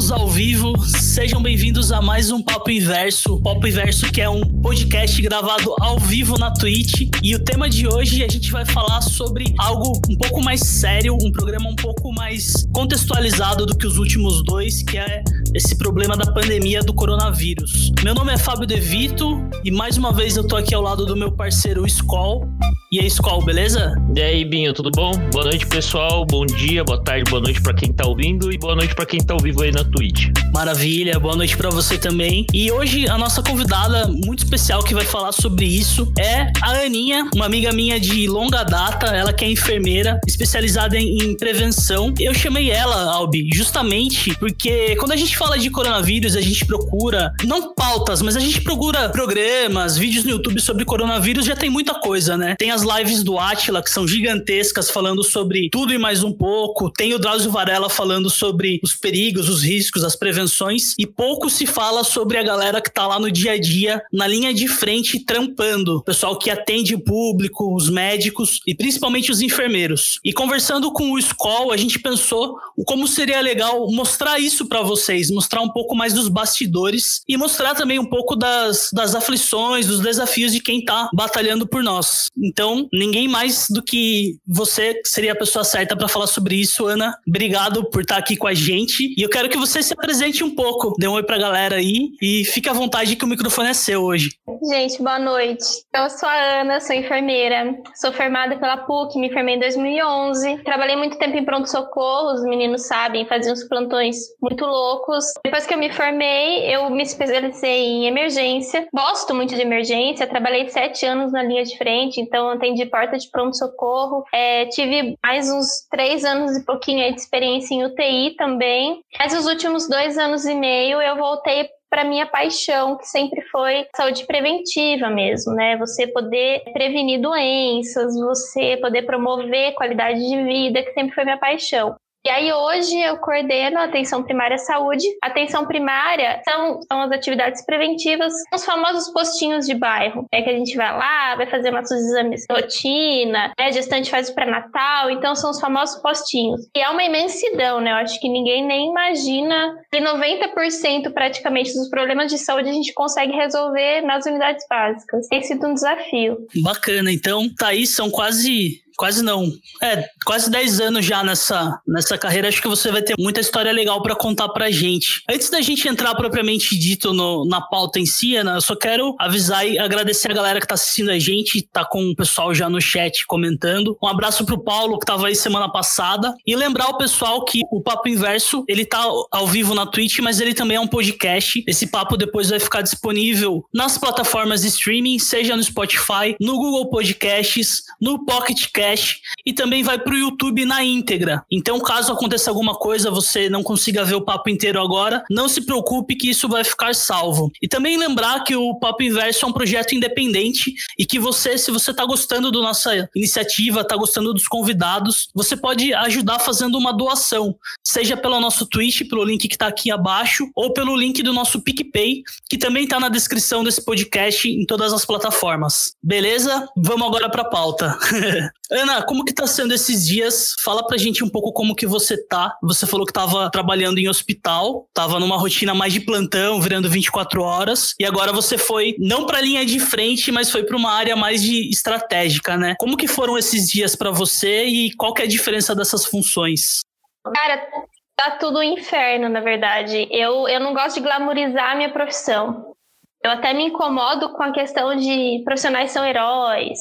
Estamos ao vivo, sejam bem-vindos a mais um Papo Inverso. Papo Inverso que é um podcast gravado ao vivo na Twitch. E o tema de hoje a gente vai falar sobre algo um pouco mais sério, um programa um pouco mais contextualizado do que os últimos dois, que é esse problema da pandemia do coronavírus. Meu nome é Fábio De Vito e mais uma vez eu tô aqui ao lado do meu parceiro Skoll. E aí, Skoll, beleza? E aí, Binho, tudo bom? Boa noite, pessoal. Bom dia, boa tarde, boa noite para quem tá ouvindo e boa noite para quem tá ao vivo aí na Twitch. Maravilha, boa noite para você também. E hoje a nossa convidada muito especial que vai falar sobre isso é a Aninha, uma amiga minha de longa data, ela que é enfermeira, especializada em, prevenção. Eu chamei ela, Albi, justamente porque quando a gente fala de coronavírus, a gente procura não pautas, mas a gente procura programas, vídeos no YouTube sobre coronavírus, já tem muita coisa, né? Tem as lives do Atila que são gigantescas falando sobre tudo e mais um pouco. Tem o Drauzio Varela falando sobre os perigos, os riscos, as prevenções e pouco se fala sobre a galera que tá lá no dia a dia, na linha de frente, trampando. O pessoal que atende o público, os médicos e principalmente os enfermeiros. E conversando com o Skoll, a gente pensou como seria legal mostrar isso para vocês, mostrar um pouco mais dos bastidores e mostrar também um pouco das, das aflições, dos desafios de quem tá batalhando por nós. Então, ninguém mais do que você seria a pessoa certa para falar sobre isso, Ana. Obrigado por estar aqui com a gente. E eu quero que você se apresente um pouco, dê um oi pra galera aí e fique à vontade que o microfone é seu hoje. Gente, boa noite. Eu sou a Ana, sou enfermeira. Sou formada pela PUC, me formei em 2011. Trabalhei muito tempo em pronto-socorro, os meninos sabem, fazia uns plantões muito loucos. Depois que eu me formei, eu me especializei em emergência. Gosto muito de emergência, trabalhei sete anos na linha de frente, então atendi porta de pronto-socorro. É, tive mais uns três anos e pouquinho de experiência em UTI também. Mas os últimos dois anos e meio eu voltei para minha paixão, que sempre foi saúde preventiva mesmo, né? Você poder prevenir doenças, você poder promover qualidade de vida, que sempre foi minha paixão. E aí hoje eu coordeno a atenção primária à saúde. Atenção primária são, são as atividades preventivas, os famosos postinhos de bairro. É que a gente vai lá, vai fazer nossos exames de rotina, né? Gestante faz o pré-natal, então são os famosos postinhos. E é uma imensidão, né? Eu acho que ninguém nem imagina que 90% praticamente dos problemas de saúde a gente consegue resolver nas unidades básicas. Tem sido um desafio. Bacana, então tá aí, são quase quase não. É, quase 10 anos já nessa, nessa carreira. Acho que você vai ter muita história legal para contar pra gente. Antes da gente entrar propriamente dito no, na pauta em si, Ana, eu só quero avisar e agradecer a galera que tá assistindo a gente, tá com o pessoal já no chat comentando. Um abraço pro Paulo, que tava aí semana passada. E lembrar o pessoal que o Papo Inverso, ele tá ao vivo na Twitch, mas ele também é um podcast. Esse papo depois vai ficar disponível nas plataformas de streaming, seja no Spotify, no Google Podcasts, no Pocket Cast, podcast e também vai para o YouTube na íntegra. Então, caso aconteça alguma coisa, você não consiga ver o papo inteiro agora, não se preocupe que isso vai ficar salvo. E também lembrar que o Papo Inverso é um projeto independente e que você, se você está gostando da nossa iniciativa, está gostando dos convidados, você pode ajudar fazendo uma doação, seja pelo nosso Twitch, pelo link que está aqui abaixo, ou pelo link do nosso PicPay, que também está na descrição desse podcast em todas as plataformas. Beleza? Vamos agora para a pauta. Ana, como que tá sendo esses dias? Fala pra gente um pouco como que você tá. Você falou que tava trabalhando em hospital, tava numa rotina mais de plantão, virando 24 horas, e agora você foi não pra linha de frente, mas foi pra uma área mais de estratégica, né? Como que foram esses dias para você e qual que é a diferença dessas funções? Cara, tá tudo inferno, na verdade. Eu, eu não gosto de glamorizar a minha profissão. Eu até me incomodo com a questão de profissionais são heróis,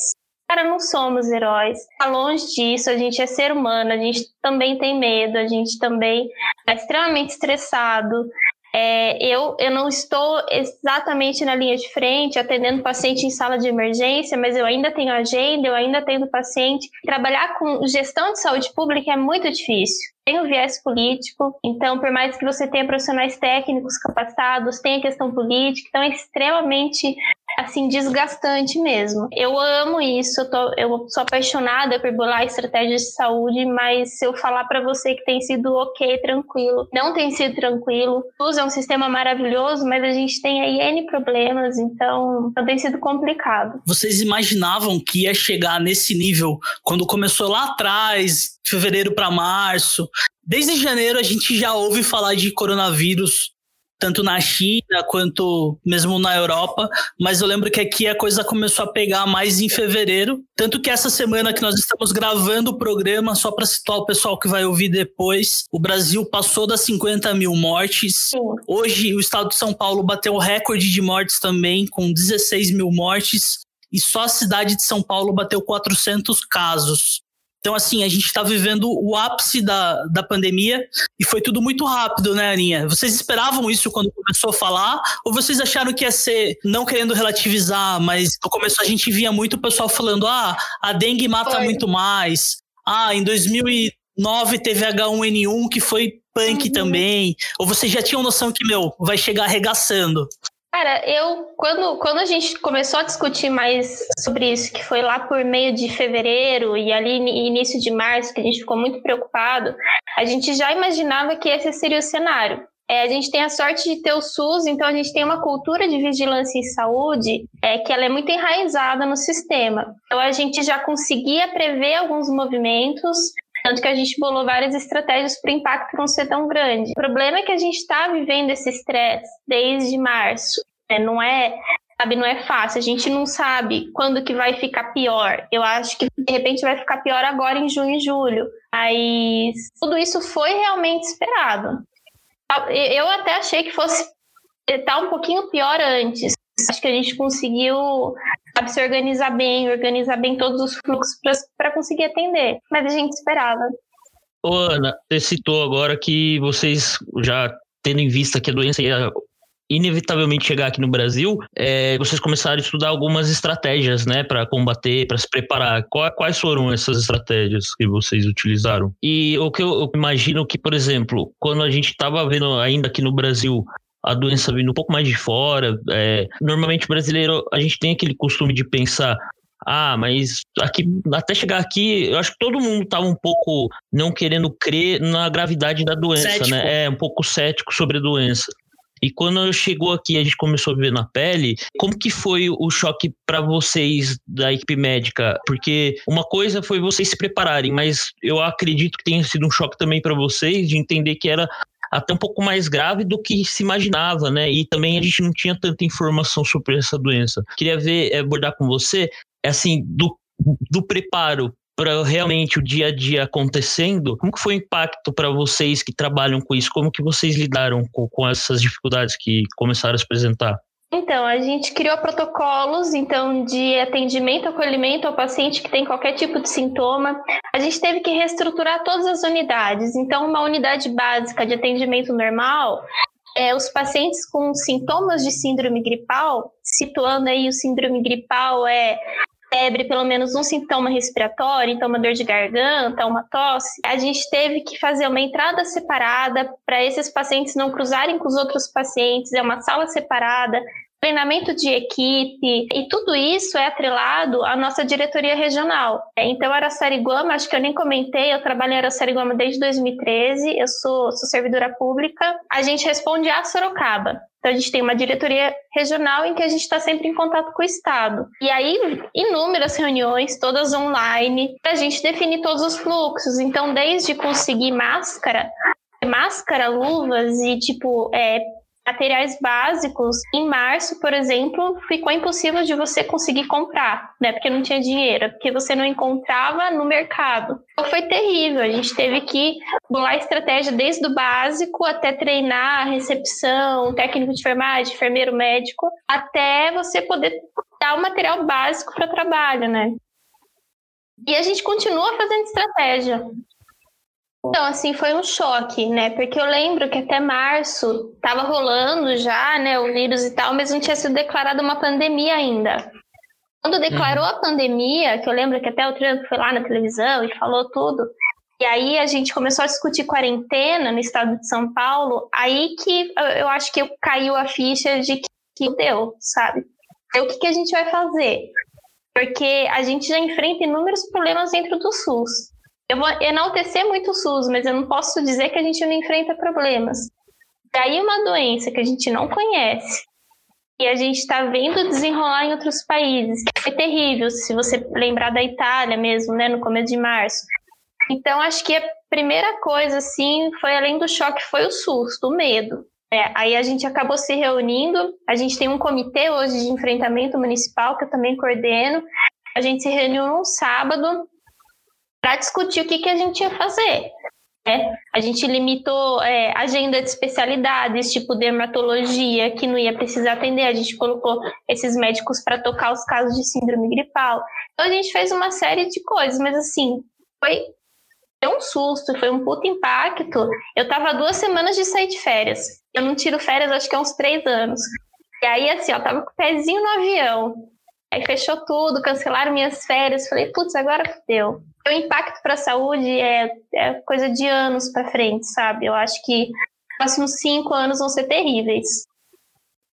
Cara, não somos heróis. Tá longe disso, a gente é ser humano, a gente também tem medo, a gente também é extremamente estressado. É, eu, eu não estou exatamente na linha de frente atendendo paciente em sala de emergência, mas eu ainda tenho agenda, eu ainda atendo paciente. Trabalhar com gestão de saúde pública é muito difícil tem o viés político, então, por mais que você tenha profissionais técnicos capacitados, tem a questão política, então é extremamente assim, desgastante mesmo. Eu amo isso, eu, tô, eu sou apaixonada por bolar estratégias de saúde, mas se eu falar para você que tem sido ok, tranquilo, não tem sido tranquilo. SUS é um sistema maravilhoso, mas a gente tem aí N problemas, então, então tem sido complicado. Vocês imaginavam que ia chegar nesse nível quando começou lá atrás, fevereiro para março, desde janeiro a gente já ouve falar de coronavírus tanto na China quanto mesmo na Europa, mas eu lembro que aqui a coisa começou a pegar mais em fevereiro, tanto que essa semana que nós estamos gravando o programa, só para situar o pessoal que vai ouvir depois, o Brasil passou das 50 mil mortes. Hoje o estado de São Paulo bateu o recorde de mortes também, com 16 mil mortes, e só a cidade de São Paulo bateu 400 casos. Então, assim, a gente está vivendo o ápice da, da pandemia e foi tudo muito rápido, né, Aninha? Vocês esperavam isso quando começou a falar? Ou vocês acharam que ia ser, não querendo relativizar, mas no começo a gente via muito o pessoal falando: ah, a dengue mata foi. muito mais. Ah, em 2009 teve H1N1 que foi punk uhum. também. Ou vocês já tinham noção que, meu, vai chegar arregaçando? Cara, eu quando, quando a gente começou a discutir mais sobre isso, que foi lá por meio de fevereiro e ali início de março, que a gente ficou muito preocupado, a gente já imaginava que esse seria o cenário. É, a gente tem a sorte de ter o SUS, então a gente tem uma cultura de vigilância em saúde é, que ela é muito enraizada no sistema. Então a gente já conseguia prever alguns movimentos, tanto que a gente bolou várias estratégias para o impacto não ser tão grande. O problema é que a gente está vivendo esse estresse desde março. Né? Não é sabe, não é fácil. A gente não sabe quando que vai ficar pior. Eu acho que de repente vai ficar pior agora em junho e julho. Mas tudo isso foi realmente esperado. Eu até achei que fosse estar tá um pouquinho pior antes. Acho que a gente conseguiu sabe, se organizar bem, organizar bem todos os fluxos para conseguir atender. Mas a gente esperava. Ô, Ana, você citou agora que vocês já tendo em vista que a doença ia inevitavelmente chegar aqui no Brasil, é, vocês começaram a estudar algumas estratégias, né, para combater, para se preparar. Quais foram essas estratégias que vocês utilizaram? E o que eu, eu imagino que, por exemplo, quando a gente estava vendo ainda aqui no Brasil a doença vindo um pouco mais de fora. É, normalmente brasileiro, a gente tem aquele costume de pensar. Ah, mas aqui, até chegar aqui, eu acho que todo mundo estava um pouco não querendo crer na gravidade da doença, cético. né? É, um pouco cético sobre a doença. E quando chegou aqui, a gente começou a ver na pele. Como que foi o choque para vocês da equipe médica? Porque uma coisa foi vocês se prepararem, mas eu acredito que tenha sido um choque também para vocês de entender que era até um pouco mais grave do que se imaginava, né? E também a gente não tinha tanta informação sobre essa doença. Queria ver, eh, abordar com você, assim, do, do preparo para realmente o dia a dia acontecendo, como que foi o impacto para vocês que trabalham com isso? Como que vocês lidaram com, com essas dificuldades que começaram a se apresentar? Então, a gente criou protocolos então de atendimento, acolhimento ao paciente que tem qualquer tipo de sintoma. A gente teve que reestruturar todas as unidades. Então, uma unidade básica de atendimento normal é, os pacientes com sintomas de síndrome gripal, situando aí o síndrome gripal é febre, pelo menos um sintoma respiratório, então uma dor de garganta, uma tosse, a gente teve que fazer uma entrada separada para esses pacientes não cruzarem com os outros pacientes, é uma sala separada, treinamento de equipe, e tudo isso é atrelado à nossa diretoria regional. Então, Araçariguama, acho que eu nem comentei, eu trabalho em Araçariguama desde 2013, eu sou, sou servidora pública, a gente responde a Sorocaba. Então, a gente tem uma diretoria regional em que a gente está sempre em contato com o Estado. E aí, inúmeras reuniões, todas online, para a gente definir todos os fluxos. Então, desde conseguir máscara, máscara, luvas e, tipo, é, materiais básicos, em março, por exemplo, ficou impossível de você conseguir comprar, né? Porque não tinha dinheiro, porque você não encontrava no mercado. Então foi terrível, a gente teve que bolar estratégia desde o básico até treinar a recepção, técnico de enfermagem, enfermeiro médico, até você poder dar o material básico para trabalho, né? E a gente continua fazendo estratégia. Então, assim, foi um choque, né? Porque eu lembro que até março estava rolando já, né, o vírus e tal, mas não tinha sido declarada uma pandemia ainda. Quando declarou uhum. a pandemia, que eu lembro que até o Trump foi lá na televisão e falou tudo, e aí a gente começou a discutir quarentena no estado de São Paulo, aí que eu acho que caiu a ficha de que deu, sabe? Então, o que, que a gente vai fazer? Porque a gente já enfrenta inúmeros problemas dentro do SUS. Eu vou enaltecer muito o SUS, mas eu não posso dizer que a gente não enfrenta problemas. Daí uma doença que a gente não conhece e a gente está vendo desenrolar em outros países, foi terrível, se você lembrar da Itália mesmo, né, no começo de março. Então, acho que a primeira coisa, assim, foi além do choque, foi o susto, o medo. É, aí a gente acabou se reunindo, a gente tem um comitê hoje de enfrentamento municipal, que eu também coordeno. A gente se reuniu num sábado para discutir o que, que a gente ia fazer. Né? A gente limitou é, agenda de especialidades, tipo dermatologia, que não ia precisar atender, a gente colocou esses médicos para tocar os casos de síndrome gripal. Então a gente fez uma série de coisas, mas assim, foi um susto, foi um puto impacto. Eu tava duas semanas de sair de férias. Eu não tiro férias acho que há uns três anos. E aí, assim, ó, tava com o pezinho no avião. Aí fechou tudo, cancelaram minhas férias. Falei, putz, agora deu. O impacto para a saúde é, é coisa de anos para frente, sabe? Eu acho que os próximos cinco anos vão ser terríveis.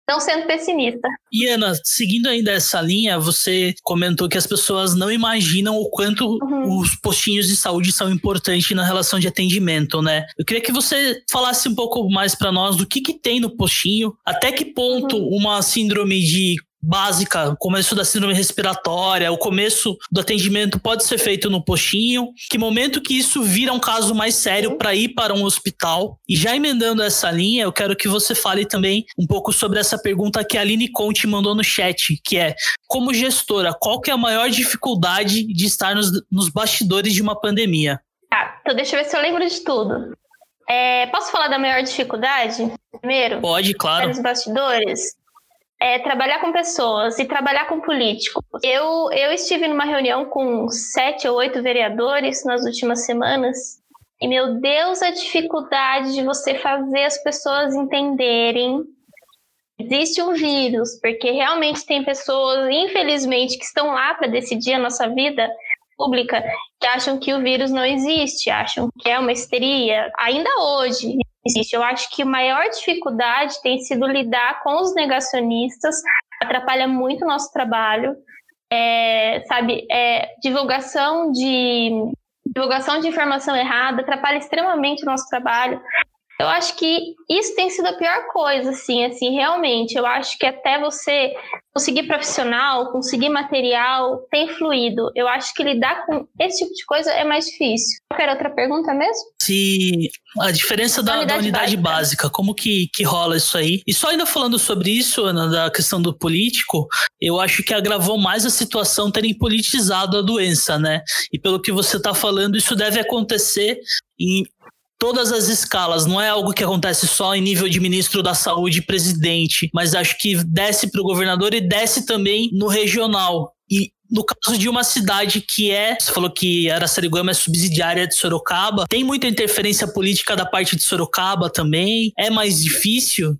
Não sendo pessimista. E Ana, seguindo ainda essa linha, você comentou que as pessoas não imaginam o quanto uhum. os postinhos de saúde são importantes na relação de atendimento, né? Eu queria que você falasse um pouco mais para nós do que, que tem no postinho, até que ponto uhum. uma síndrome de básica, o começo da síndrome respiratória, o começo do atendimento pode ser feito no postinho. Que momento que isso vira um caso mais sério para ir para um hospital? E já emendando essa linha, eu quero que você fale também um pouco sobre essa pergunta que a Aline Conte mandou no chat, que é: como gestora, qual que é a maior dificuldade de estar nos, nos bastidores de uma pandemia? Tá, então deixa eu ver se eu lembro de tudo. É, posso falar da maior dificuldade primeiro? Pode, claro. Nos bastidores é, trabalhar com pessoas e trabalhar com políticos. Eu, eu estive numa reunião com sete ou oito vereadores nas últimas semanas e, meu Deus, a dificuldade de você fazer as pessoas entenderem existe um vírus, porque realmente tem pessoas, infelizmente, que estão lá para decidir a nossa vida pública, que acham que o vírus não existe, acham que é uma histeria. Ainda hoje, existe. Eu acho que a maior dificuldade tem sido lidar com os negacionistas, atrapalha muito o nosso trabalho. É, sabe, é, divulgação de divulgação de informação errada atrapalha extremamente o nosso trabalho. Eu acho que isso tem sido a pior coisa, assim, assim, realmente. Eu acho que até você conseguir profissional, conseguir material, tem fluído. Eu acho que lidar com esse tipo de coisa é mais difícil. Quer outra pergunta mesmo? Se a diferença da, da unidade, da unidade básica. básica. como que, que rola isso aí? E só ainda falando sobre isso, Ana, da questão do político, eu acho que agravou mais a situação terem politizado a doença, né? E pelo que você está falando, isso deve acontecer em todas as escalas. Não é algo que acontece só em nível de ministro da saúde e presidente, mas acho que desce para o governador e desce também no regional. E no caso de uma cidade que é, você falou que Araçariguama é subsidiária de Sorocaba, tem muita interferência política da parte de Sorocaba também? É mais difícil?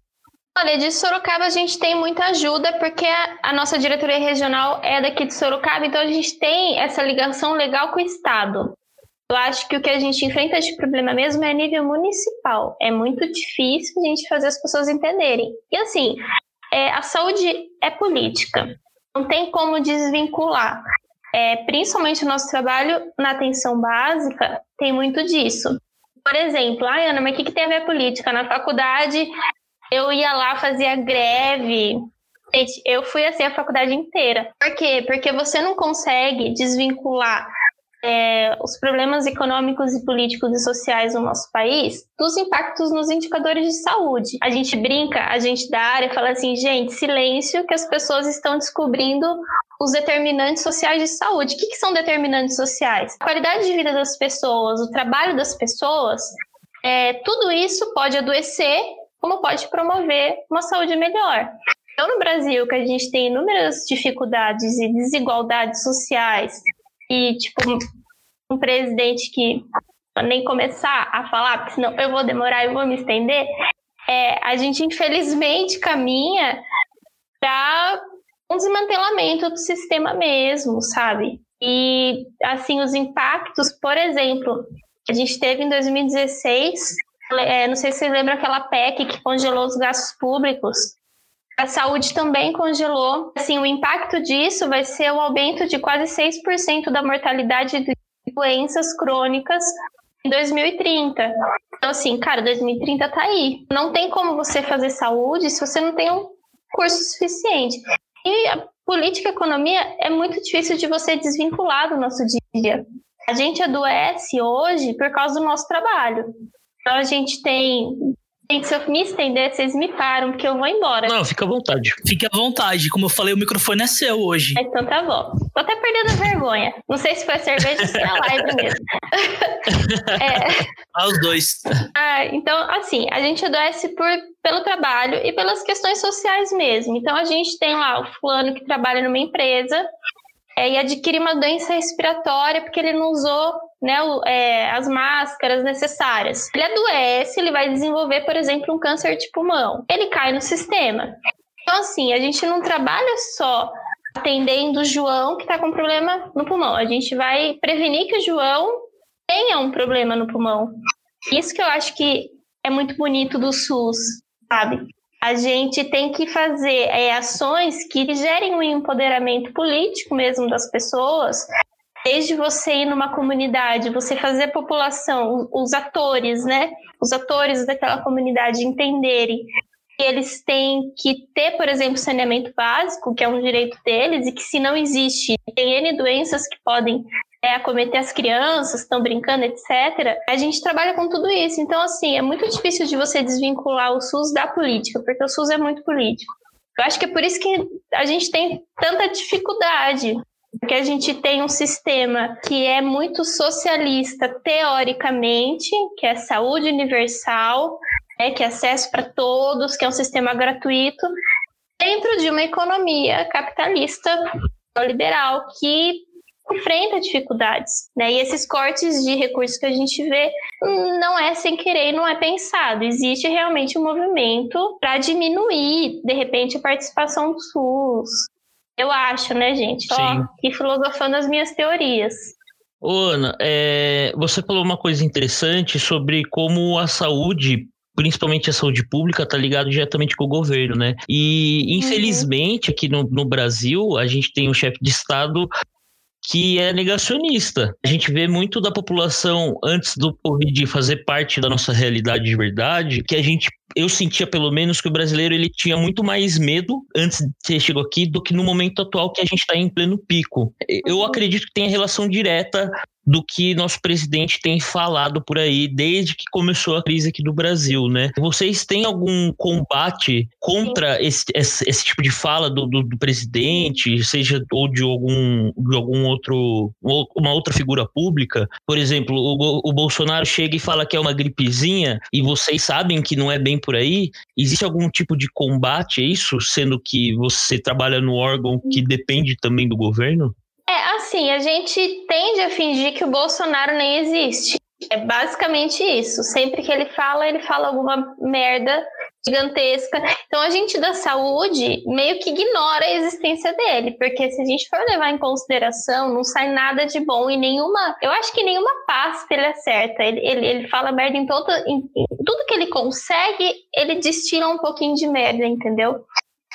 Olha, de Sorocaba a gente tem muita ajuda porque a, a, nossa diretoria regional é daqui de Sorocaba, então a gente tem essa ligação legal com o Estado. Eu acho que o que a gente enfrenta de problema mesmo é a nível municipal. É muito difícil a gente fazer as pessoas entenderem. E assim, é, a saúde é política. Não tem como desvincular. É, principalmente o nosso trabalho na atenção básica tem muito disso. Por exemplo, ai Ana, mas o que, que tem a ver política? Na faculdade eu ia lá, fazia greve. Eu fui assim a faculdade inteira. Por quê? Porque você não consegue desvincular é, os problemas econômicos e políticos e sociais no nosso país dos impactos nos indicadores de saúde. A gente brinca, a gente da área fala assim, gente, silêncio que as pessoas estão descobrindo os determinantes sociais de saúde. O que, que são determinantes sociais? A qualidade de vida das pessoas, o trabalho das pessoas, é, tudo isso pode adoecer, como pode promover uma saúde melhor. Então, no Brasil, que a gente tem inúmeras dificuldades e desigualdades sociais, e, tipo, um presidente que nem começar a falar, porque senão eu vou demorar e vou me estender, é, a gente infelizmente caminha para um desmantelamento do sistema mesmo, sabe? E, assim, os impactos, por exemplo, a gente teve em 2016, é, não sei se vocês lembram aquela PEC que congelou os gastos públicos, a saúde também congelou. Assim, o impacto disso vai ser o aumento de quase 6% da mortalidade de doenças crônicas em 2030. Então, assim, cara, 2030 tá aí. Não tem como você fazer saúde se você não tem um curso suficiente. E a política e a economia é muito difícil de você desvincular do nosso dia a dia. A gente adoece hoje por causa do nosso trabalho. Então a gente tem Gente, se eu me estender, vocês me param, porque eu vou embora. Não, fica à vontade. Fique à vontade. Como eu falei, o microfone é seu hoje. Então tá bom. Tô até perdendo a vergonha. Não sei se foi a cerveja ou se é a live mesmo. é... Ah, os dois. Ah, então, assim, a gente adoece por, pelo trabalho e pelas questões sociais mesmo. Então, a gente tem lá o fulano que trabalha numa empresa é, e adquire uma doença respiratória porque ele não usou né, é, as máscaras necessárias. Ele adoece, ele vai desenvolver, por exemplo, um câncer de pulmão. Ele cai no sistema. Então, assim, a gente não trabalha só atendendo o João que está com problema no pulmão. A gente vai prevenir que o João tenha um problema no pulmão. Isso que eu acho que é muito bonito do SUS, sabe? A gente tem que fazer é, ações que gerem um empoderamento político mesmo das pessoas. Desde você ir numa comunidade, você fazer a população, os atores, né? Os atores daquela comunidade entenderem que eles têm que ter, por exemplo, saneamento básico, que é um direito deles, e que se não existe, tem N doenças que podem é, acometer as crianças, estão brincando, etc. A gente trabalha com tudo isso. Então, assim, é muito difícil de você desvincular o SUS da política, porque o SUS é muito político. Eu acho que é por isso que a gente tem tanta dificuldade, porque a gente tem um sistema que é muito socialista teoricamente, que é saúde universal, né, que é acesso para todos, que é um sistema gratuito, dentro de uma economia capitalista liberal que enfrenta dificuldades, né? E esses cortes de recursos que a gente vê não é sem querer e não é pensado. Existe realmente um movimento para diminuir, de repente, a participação do SUS. Eu acho, né, gente? Sim. Ó, e filosofando as minhas teorias. Ô, Ana, é, você falou uma coisa interessante sobre como a saúde principalmente a saúde pública, está ligado diretamente com o governo, né? E, uhum. infelizmente, aqui no, no Brasil, a gente tem um chefe de Estado que é negacionista. A gente vê muito da população antes do Covid fazer parte da nossa realidade de verdade, que a gente eu sentia pelo menos que o brasileiro ele tinha muito mais medo antes de você chegou aqui do que no momento atual que a gente está em pleno pico. Eu uhum. acredito que tem relação direta do que nosso presidente tem falado por aí desde que começou a crise aqui do Brasil, né? Vocês têm algum combate contra esse, esse, esse tipo de fala do, do, do, presidente, seja ou de algum, de algum outro, uma outra figura pública? Por exemplo, o, o Bolsonaro chega e fala que é uma gripezinha e vocês sabem que não é bem por aí. Existe algum tipo de combate a isso, sendo que você trabalha no órgão que depende também do governo? É, assim, a gente tende a fingir que o Bolsonaro nem existe. É basicamente isso. Sempre que ele fala, ele fala alguma merda gigantesca. Então a gente da saúde meio que ignora a existência dele, porque se a gente for levar em consideração, não sai nada de bom e nenhuma. Eu acho que nenhuma pasta ele acerta. Ele, ele, ele fala merda em, todo, em, em tudo que ele consegue, ele destila um pouquinho de merda, entendeu?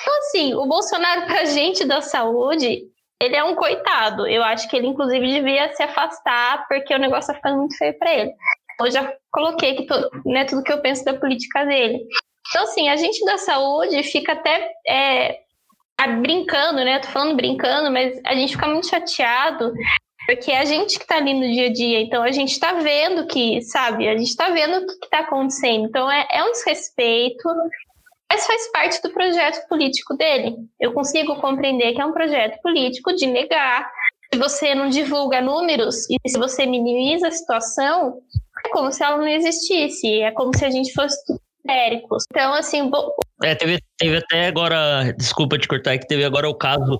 Então, assim, o Bolsonaro, pra gente da saúde, ele é um coitado. Eu acho que ele, inclusive, devia se afastar, porque o negócio tá ficando muito feio para ele. Eu já coloquei aqui todo, né, tudo que eu penso da política dele. Então, assim, a gente da saúde fica até é, brincando, né? Tô falando brincando, mas a gente fica muito chateado porque é a gente que está ali no dia a dia, então a gente está vendo que, sabe, a gente está vendo o que está acontecendo. Então é, é um desrespeito, mas faz parte do projeto político dele. Eu consigo compreender que é um projeto político de negar. Se você não divulga números e se você minimiza a situação, é como se ela não existisse. É como se a gente fosse histéricos. Então, assim. É, teve, teve até agora. Desculpa te cortar, é que teve agora o caso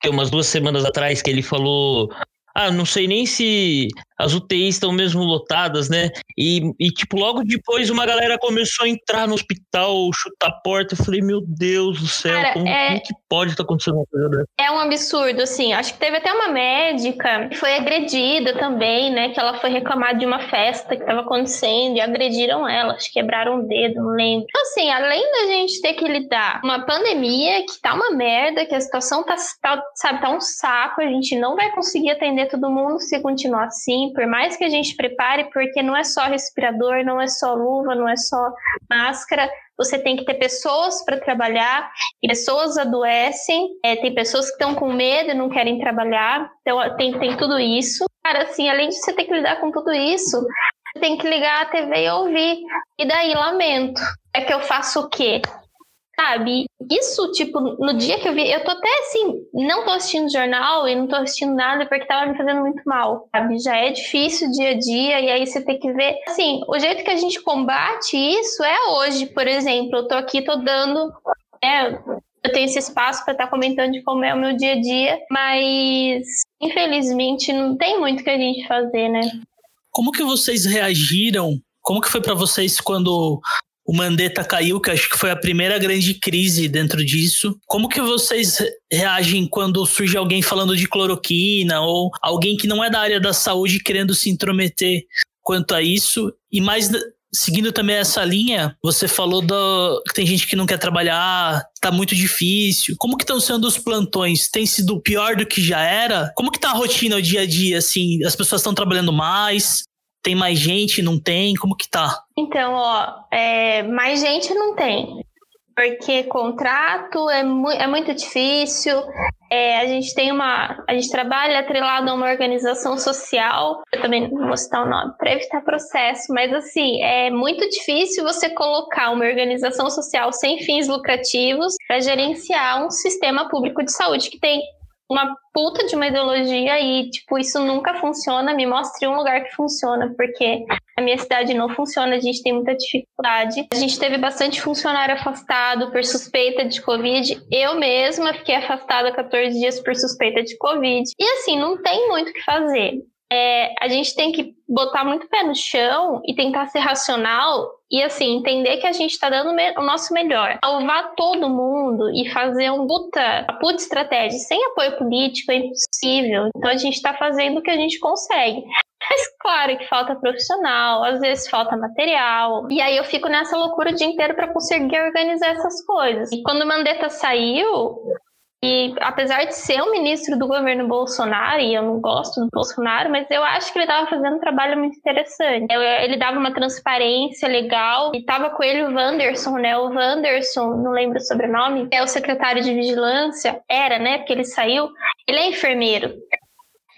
que umas duas semanas atrás que ele falou ah, não sei nem se as UTIs estão mesmo lotadas, né? E, e, tipo, logo depois uma galera começou a entrar no hospital, chutar a porta. Eu falei, meu Deus do céu, Cara, como, é... como, que pode estar tá acontecendo uma coisa dessa? É um absurdo, assim. Acho que teve até uma médica que foi agredida também, né? Que ela foi reclamar de uma festa que estava acontecendo e agrediram ela, acho que quebraram o dedo, não lembro. Então, assim, além da gente ter que lidar uma pandemia que tá uma merda, que a situação tá, tá, sabe, tá um saco, a gente não vai conseguir atender todo mundo se continuar assim, por mais que a gente prepare, porque não é só respirador, não é só luva, não é só máscara, você tem que ter pessoas para trabalhar, e pessoas adoecem, é, tem pessoas que estão com medo e não querem trabalhar, então tem, tem tudo isso. Cara, assim, além de você ter que lidar com tudo isso, você tem que ligar a TV e ouvir. E daí, lamento. É que eu faço o quê? Sabe? Isso, tipo, no dia que eu vi, eu tô até assim, não tô assistindo jornal e não tô assistindo nada porque tava me fazendo muito mal, sabe? Já é difícil dia a dia e aí você tem que ver. Assim, o jeito que a gente combate isso é hoje, por exemplo. Eu tô aqui, tô dando. É, eu tenho esse espaço para estar tá comentando de como é o meu dia a dia, mas infelizmente não tem muito que a gente fazer, né? Como que vocês reagiram? Como que foi para vocês quando o Mandetta caiu, que acho que foi a primeira grande crise dentro disso. Como que vocês reagem quando surge alguém falando de cloroquina ou alguém que não é da área da saúde querendo se intrometer quanto a isso? E mais seguindo também essa linha, você falou do, que tem gente que não quer trabalhar, tá muito difícil. Como que estão sendo os plantões? Tem sido pior do que já era? Como que tá a rotina, o dia a dia, assim? As pessoas estão trabalhando mais? Tem mais gente? Não tem? Como que tá? Então, ó, é, mais gente não tem porque contrato é, mu é muito difícil. É, a gente tem uma. A gente trabalha atrelado a uma organização social, eu também não vou citar o nome, para evitar processo, mas assim, é muito difícil você colocar uma organização social sem fins lucrativos para gerenciar um sistema público de saúde que tem uma puta de uma ideologia e, tipo, isso nunca funciona. Me mostre um lugar que funciona, porque a minha cidade não funciona, a gente tem muita dificuldade. A gente teve bastante funcionário afastado por suspeita de Covid. Eu mesma fiquei afastada 14 dias por suspeita de Covid. E assim, não tem muito o que fazer é, a gente tem que botar muito pé no chão e tentar ser racional e assim entender que a gente está dando o nosso melhor. Salvar todo mundo e fazer um puta, puta estratégia sem apoio político é impossível. Então a gente está fazendo o que a gente consegue. Mas claro que falta profissional, às vezes falta material. E aí eu fico nessa loucura o dia inteiro para conseguir organizar essas coisas. E quando o Mandetta saiu, e apesar de ser um ministro do governo Bolsonaro, e eu não gosto do Bolsonaro, mas eu acho que ele estava fazendo um trabalho muito interessante. Ele dava uma transparência legal, e estava com ele o Wanderson, né? O Wanderson, não lembro o sobrenome, é o secretário de vigilância, era, né? Porque ele saiu. Ele é enfermeiro.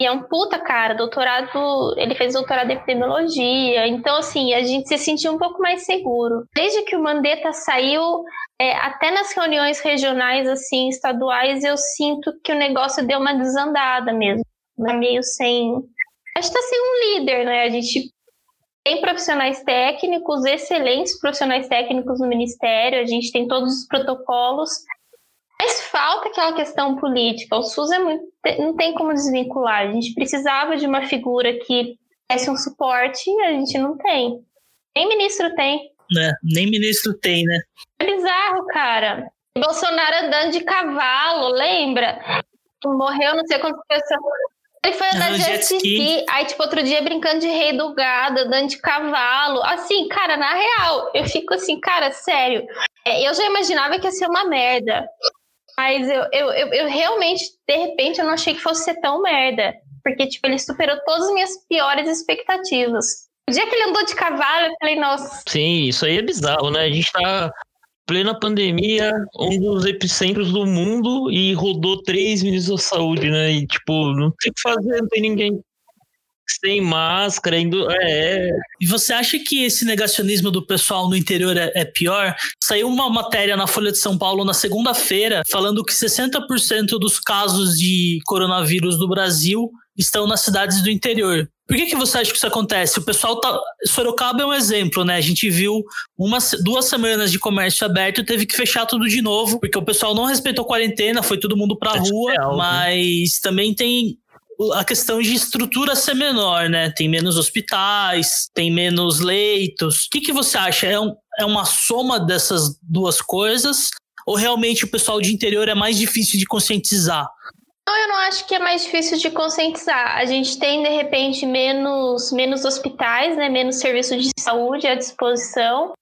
E é um puta cara, doutorado, ele fez doutorado em epidemiologia. Então, assim, a gente se sentiu um pouco mais seguro. Desde que o Mandetta saiu, é, até nas reuniões regionais, assim, estaduais, eu sinto que o negócio deu uma desandada mesmo. Né? Meio sem. A gente tá sem um líder, né? A gente tem profissionais técnicos, excelentes profissionais técnicos no Ministério, a gente tem todos os protocolos, mas falta aquela questão política. O SUS é muito, não tem como desvincular. A gente precisava de uma figura que desse um suporte e a gente não tem. Nem ministro tem. É, nem ministro tem, né? É bizarro, cara. Bolsonaro andando de cavalo, lembra? Morreu não sei quantas pessoas. Ele foi andar de jet ski. Aí, tipo, outro dia brincando de rei do gado, andando de cavalo. Assim, cara, na real, eu fico assim, cara, sério. É, eu já imaginava que ia ser uma merda. Mas eu, eu, eu, eu, realmente, de repente, eu não achei que fosse ser tão merda. Porque, tipo, ele superou todas as minhas piores expectativas. O dia que ele andou de cavalo, eu falei, nossa. Sim, isso aí é bizarro, né? A gente tá plena pandemia, um dos epicentros do mundo e rodou três ministros da saúde, né? E, tipo, não tem o que fazer, não tem ninguém sem máscara, indo. É. E você acha que esse negacionismo do pessoal no interior é, é pior? Saiu uma matéria na Folha de São Paulo na segunda-feira falando que 60% dos casos de coronavírus no Brasil estão nas cidades do interior. Por que, que você acha que isso acontece? O pessoal tá. Sorocaba é um exemplo, né? A gente viu uma, duas semanas de comércio aberto e teve que fechar tudo de novo, porque o pessoal não respeitou a quarentena, foi todo mundo pra é rua. Real, né? mas né? também tem a questão de estrutura ser menor, né? Tem menos hospitais, tem menos leitos. O que, que você acha? É, um, é uma soma dessas duas coisas? Ou realmente o pessoal de interior é mais difícil de conscientizar? Não, eu não acho que é mais difícil de conscientizar. A gente tem, de repente, menos, menos hospitais, né? menos serviços de saúde à disposição.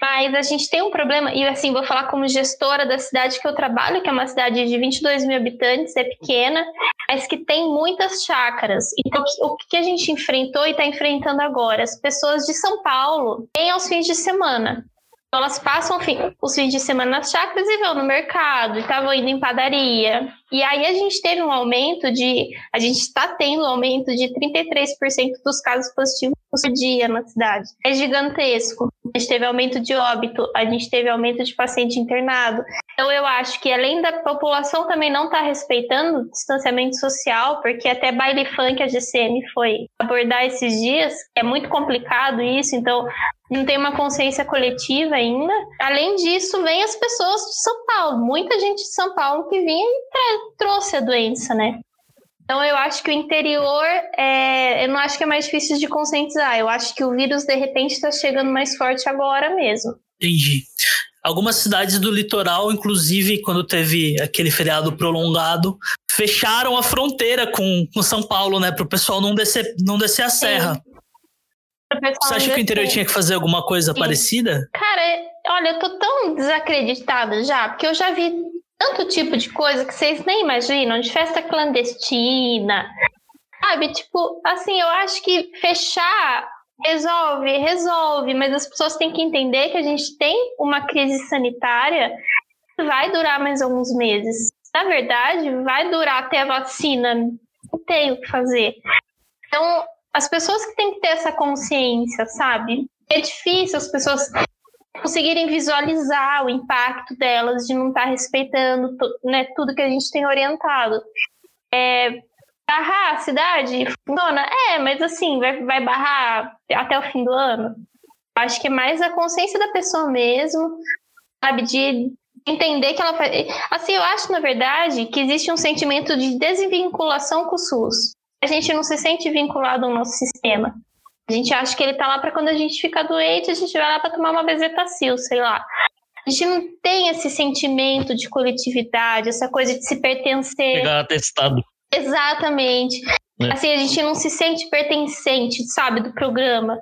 Mas a gente tem um problema, e assim, vou falar como gestora da cidade que eu trabalho, que é uma cidade de 22 mil habitantes, é pequena, mas que tem muitas chácaras. Então, o que a gente enfrentou e está enfrentando agora? As pessoas de São Paulo vêm aos fins de semana. Então, elas passam os fins de semana nas chácaras e vão no mercado, estavam indo em padaria. E aí a gente teve um aumento de. A gente está tendo um aumento de 33% dos casos positivos por dia na cidade. É gigantesco. A gente teve aumento de óbito, a gente teve aumento de paciente internado. Então, eu acho que além da população também não estar tá respeitando o distanciamento social, porque até baile funk a GCM foi abordar esses dias, é muito complicado isso, então não tem uma consciência coletiva ainda. Além disso, vem as pessoas de São Paulo, muita gente de São Paulo que vinha e trouxe a doença, né? Então eu acho que o interior, é, eu não acho que é mais difícil de conscientizar. Eu acho que o vírus de repente está chegando mais forte agora mesmo. Entendi. Algumas cidades do litoral, inclusive quando teve aquele feriado prolongado, fecharam a fronteira com, com São Paulo, né, para o pessoal não descer, não descer a Sim. Você acha que o interior tinha que fazer alguma coisa Sim. parecida? Cara, olha, eu tô tão desacreditada já, porque eu já vi tanto tipo de coisa que vocês nem imaginam, de festa clandestina. Sabe, tipo, assim, eu acho que fechar resolve, resolve, mas as pessoas têm que entender que a gente tem uma crise sanitária que vai durar mais alguns meses. Na verdade, vai durar até a vacina. Não tem o que fazer. Então, as pessoas que têm que ter essa consciência, sabe? É difícil as pessoas conseguirem visualizar o impacto delas de não estar respeitando né, tudo que a gente tem orientado. É, barrar a cidade? Dona, é, mas assim, vai, vai barrar até o fim do ano? Acho que é mais a consciência da pessoa mesmo, sabe, de entender que ela faz. Assim, eu acho, na verdade, que existe um sentimento de desvinculação com o SUS a gente não se sente vinculado ao nosso sistema. A gente acha que ele está lá para quando a gente fica doente, a gente vai lá para tomar uma bezetacil, sei lá. A gente não tem esse sentimento de coletividade, essa coisa de se pertencer. Pegar atestado. Exatamente. É. Assim, a gente não se sente pertencente, sabe, do programa.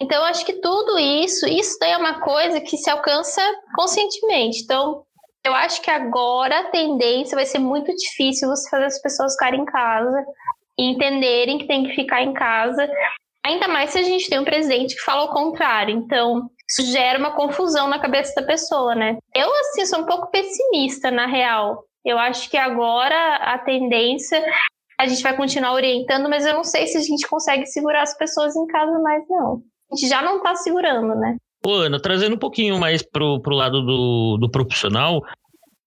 Então, eu acho que tudo isso, isso daí é uma coisa que se alcança conscientemente. Então, eu acho que agora a tendência vai ser muito difícil você fazer as pessoas ficarem em casa e entenderem que tem que ficar em casa. Ainda mais se a gente tem um presidente que fala o contrário. Então, isso gera uma confusão na cabeça da pessoa, né? Eu, assim, sou um pouco pessimista, na real. Eu acho que agora a tendência a gente vai continuar orientando, mas eu não sei se a gente consegue segurar as pessoas em casa mais, não. A gente já não tá segurando, né? Ô, Ana, trazendo um pouquinho mais pro, pro lado do, do profissional,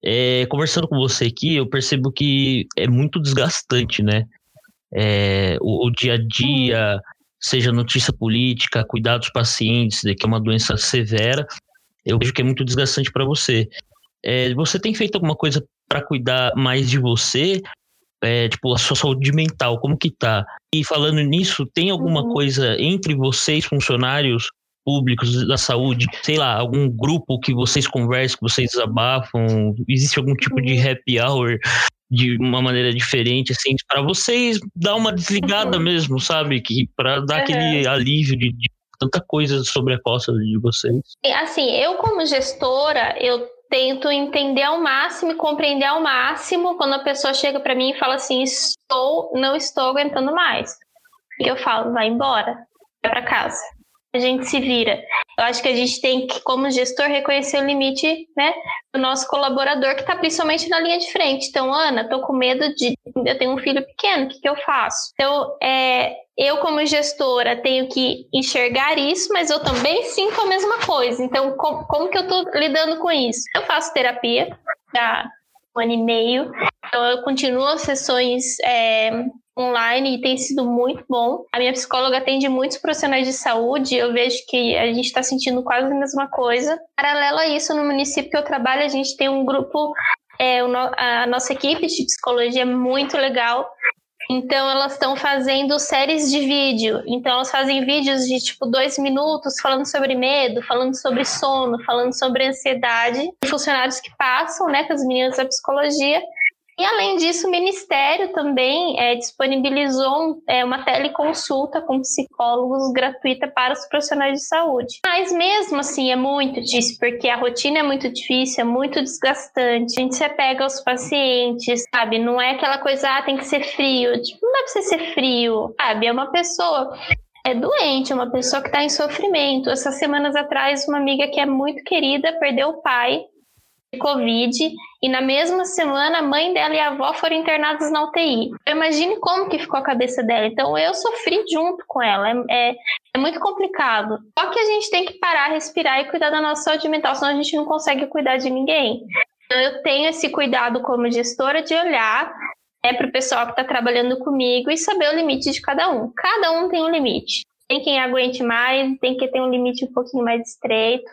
é, conversando com você aqui, eu percebo que é muito desgastante, né? É, o, o, dia a dia, seja notícia política, cuidar dos pacientes, que é uma doença severa, eu vejo que é muito desgastante para você. É, você tem feito alguma coisa para cuidar mais de você? É, tipo, a sua saúde mental, como que tá? E falando nisso, tem alguma uhum. coisa entre vocês, funcionários públicos da saúde, sei lá, algum grupo que vocês conversam, que vocês desabafam? Existe algum tipo de uhum. happy hour de uma maneira diferente, assim, para vocês dar uma desligada uhum. mesmo, sabe? Que para dar uhum. aquele alívio de, de, tanta coisa sobre a costa de vocês. Assim, eu como gestora, eu tento entender ao máximo e compreender ao máximo quando a pessoa chega para mim e fala assim, estou, não estou aguentando mais. E eu falo, vai embora, vai para casa a gente se vira. Eu acho que a gente tem que, como gestor, reconhecer o limite né, do nosso colaborador que está principalmente na linha de frente. Então, Ana, estou com medo de. Eu tenho um filho pequeno, o que, que eu faço? Então, é, eu, como gestora, tenho que enxergar isso, mas eu também sinto a mesma coisa. Então, com, como que eu estou lidando com isso? Eu faço terapia há um ano e meio. Então, eu continuo as sessões é, online e tem sido muito bom. A minha psicóloga atende muitos profissionais de saúde, eu vejo que a gente está sentindo quase a mesma coisa. Paralelo a isso, no município que eu trabalho, a gente tem um grupo, é, a nossa equipe de psicologia é muito legal. Então elas estão fazendo séries de vídeo. Então elas fazem vídeos de tipo dois minutos falando sobre medo, falando sobre sono, falando sobre ansiedade. Funcionários que passam, né, com as meninas da psicologia e além disso, o Ministério também é, disponibilizou é, uma teleconsulta com psicólogos gratuita para os profissionais de saúde. Mas mesmo assim é muito difícil, porque a rotina é muito difícil, é muito desgastante. A gente se apega aos pacientes, sabe? Não é aquela coisa, ah, tem que ser frio. Tipo, não deve ser frio, sabe? É uma pessoa é doente, é uma pessoa que está em sofrimento. Essas semanas atrás, uma amiga que é muito querida perdeu o pai Covid e na mesma semana a mãe dela e a avó foram internadas na UTI. Imagine como que ficou a cabeça dela. Então eu sofri junto com ela. É, é, é, muito complicado. Só que a gente tem que parar, respirar e cuidar da nossa saúde mental, senão a gente não consegue cuidar de ninguém. Então, eu tenho esse cuidado como gestora de olhar é para o pessoal que está trabalhando comigo e saber o limite de cada um. Cada um tem um limite. Tem quem aguente mais, tem que ter um limite um pouquinho mais estreito.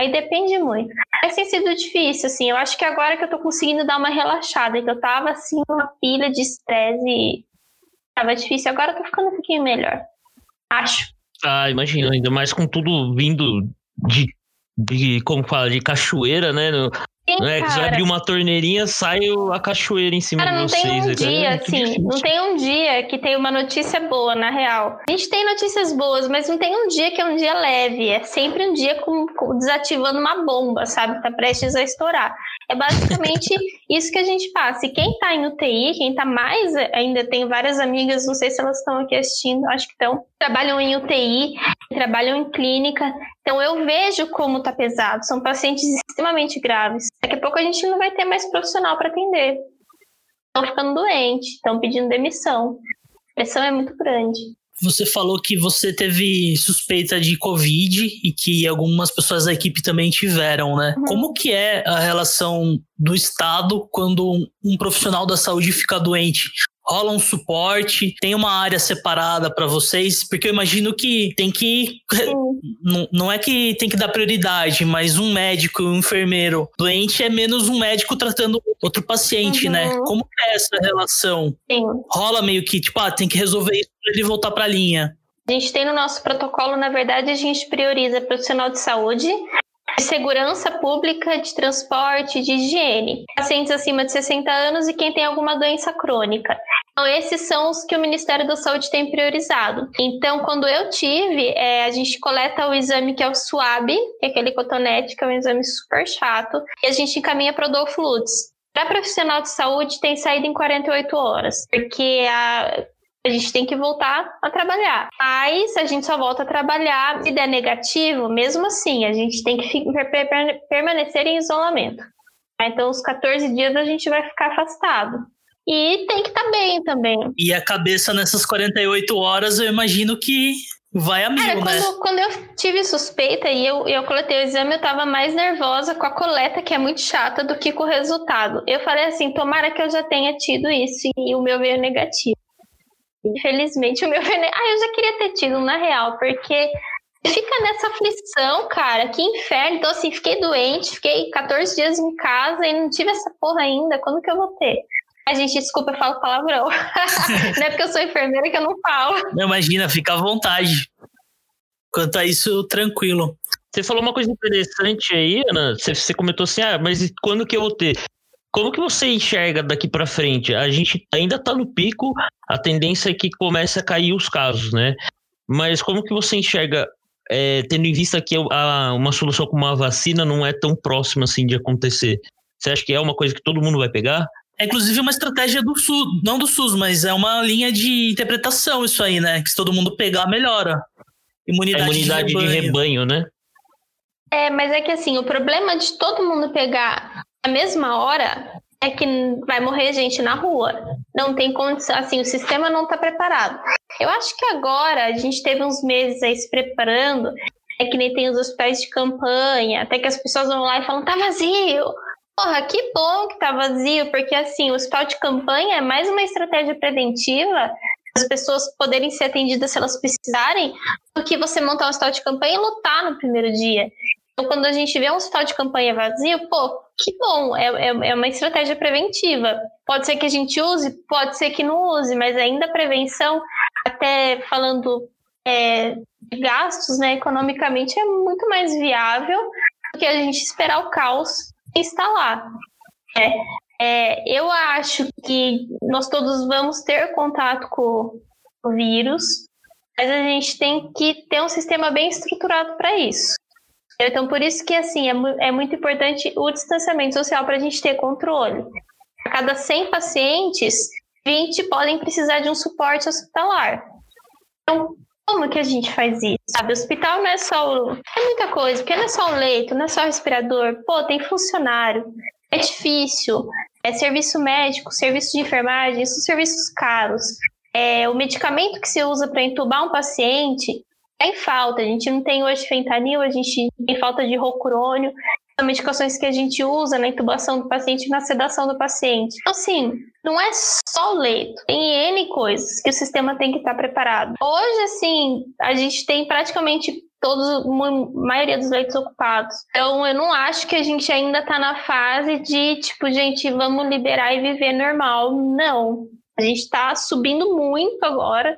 Aí depende muito. Mas tem sido difícil, assim. Eu acho que agora que eu tô conseguindo dar uma relaxada, que eu tava, assim, uma pilha de estresse e tava difícil. Agora eu tô ficando um pouquinho melhor. Acho. Ah, imagino. Ainda mais com tudo vindo de, de como fala, de cachoeira, né? No, Sim, é, cara. Você abre uma torneirinha, sai a cachoeira em cima cara, de vocês. Não tem um é dia, é assim, não tem um dia que tem uma notícia boa, na real. A gente tem notícias boas, mas não tem um dia que é um dia leve. É sempre um dia com, com desativando uma bomba, sabe? Tá prestes a estourar. É basicamente isso que a gente passa. E quem tá em UTI, quem tá mais, ainda tem várias amigas, não sei se elas estão aqui assistindo, acho que estão, trabalham em UTI, trabalham em clínica. Então eu vejo como tá pesado. São pacientes extremamente graves. Daqui a pouco a gente não vai ter mais profissional para atender. Estão ficando doentes, estão pedindo demissão. A pressão é muito grande. Você falou que você teve suspeita de Covid e que algumas pessoas da equipe também tiveram, né? Uhum. Como que é a relação do Estado quando um profissional da saúde fica doente? Rola um suporte, tem uma área separada para vocês, porque eu imagino que tem que não, não é que tem que dar prioridade, mas um médico, um enfermeiro doente é menos um médico tratando outro paciente, né? uhum. né? Como é essa relação? Sim. Rola meio que tipo, ah, tem que resolver isso para ele voltar para a linha. A gente tem no nosso protocolo, na verdade, a gente prioriza profissional de saúde, de segurança pública, de transporte, de higiene, pacientes acima de 60 anos e quem tem alguma doença crônica. Então, esses são os que o Ministério da Saúde tem priorizado. Então, quando eu tive, é, a gente coleta o exame que é o SWAB, que é aquele cotonete, que é um exame super chato, e a gente encaminha para o Dofludes. Para profissional de saúde, tem saído em 48 horas, porque a, a gente tem que voltar a trabalhar. Mas a gente só volta a trabalhar se der negativo, mesmo assim, a gente tem que permanecer em isolamento. Então, os 14 dias a gente vai ficar afastado. E tem que estar tá bem também. E a cabeça nessas 48 horas, eu imagino que vai a mil, Cara, né? Quando, quando eu tive suspeita e eu, eu coletei o exame, eu tava mais nervosa com a coleta, que é muito chata, do que com o resultado. Eu falei assim, tomara que eu já tenha tido isso e o meu veio negativo. Infelizmente, o meu negativo. Ah, eu já queria ter tido, na real, porque fica nessa aflição, cara, que inferno. Então, assim, fiquei doente, fiquei 14 dias em casa e não tive essa porra ainda. Quando que eu vou ter? A gente, desculpa, eu falo palavrão. não é porque eu sou enfermeira que eu não falo. Não, imagina, fica à vontade. Quanto a isso, tranquilo. Você falou uma coisa interessante aí, Ana. Você, você comentou assim, ah, mas quando que eu vou ter? Como que você enxerga daqui para frente? A gente ainda está no pico, a tendência é que comece a cair os casos, né? Mas como que você enxerga, é, tendo em vista que a, uma solução como uma vacina não é tão próxima assim de acontecer? Você acha que é uma coisa que todo mundo vai pegar? É inclusive uma estratégia do SUS, não do SUS, mas é uma linha de interpretação isso aí, né? Que se todo mundo pegar, melhora. Imunidade, imunidade de, rebanho. de rebanho, né? É, mas é que assim, o problema de todo mundo pegar na mesma hora é que vai morrer gente na rua. Não tem condição, assim, o sistema não está preparado. Eu acho que agora a gente teve uns meses aí se preparando, é que nem tem os hospitais de campanha, até que as pessoas vão lá e falam, tá vazio, Porra, que bom que tá vazio, porque assim, o hospital de campanha é mais uma estratégia preventiva as pessoas poderem ser atendidas se elas precisarem, do que você montar um hospital de campanha e lutar no primeiro dia. Então, quando a gente vê um hospital de campanha vazio, pô, que bom, é, é, é, uma estratégia preventiva. Pode ser que a gente use, pode ser que não use, mas ainda a prevenção, até falando é, de gastos, né, economicamente, é muito mais viável do que a gente esperar o caos instalar. É, é, eu acho que nós todos vamos ter contato com o vírus, mas a gente tem que ter um sistema bem estruturado para isso. Então, por isso que assim é, é muito importante o distanciamento social para a gente ter controle. A cada 100 pacientes, 20 podem precisar de um suporte hospitalar. Então, Como que a gente faz isso? Sabe, o hospital não é só o... É muita coisa, porque não é só o leito, não é só o respirador. Pô, tem funcionário. É difícil. É serviço médico, serviço de enfermagem, são serviços caros. É, o medicamento que se usa para entubar um paciente em falta. A gente não tem hoje fentanil, a gente tem falta de rocurônio. São medicações que a gente usa na intubação do paciente e na sedação do paciente. Então, assim, não é só leito. Tem N coisas que o sistema tem que estar preparado. Hoje, assim, a gente tem praticamente todos, a maioria dos leitos ocupados. Então, eu não acho que a gente ainda está na fase de, tipo, gente, vamos liberar e viver normal. Não. A gente está subindo muito agora.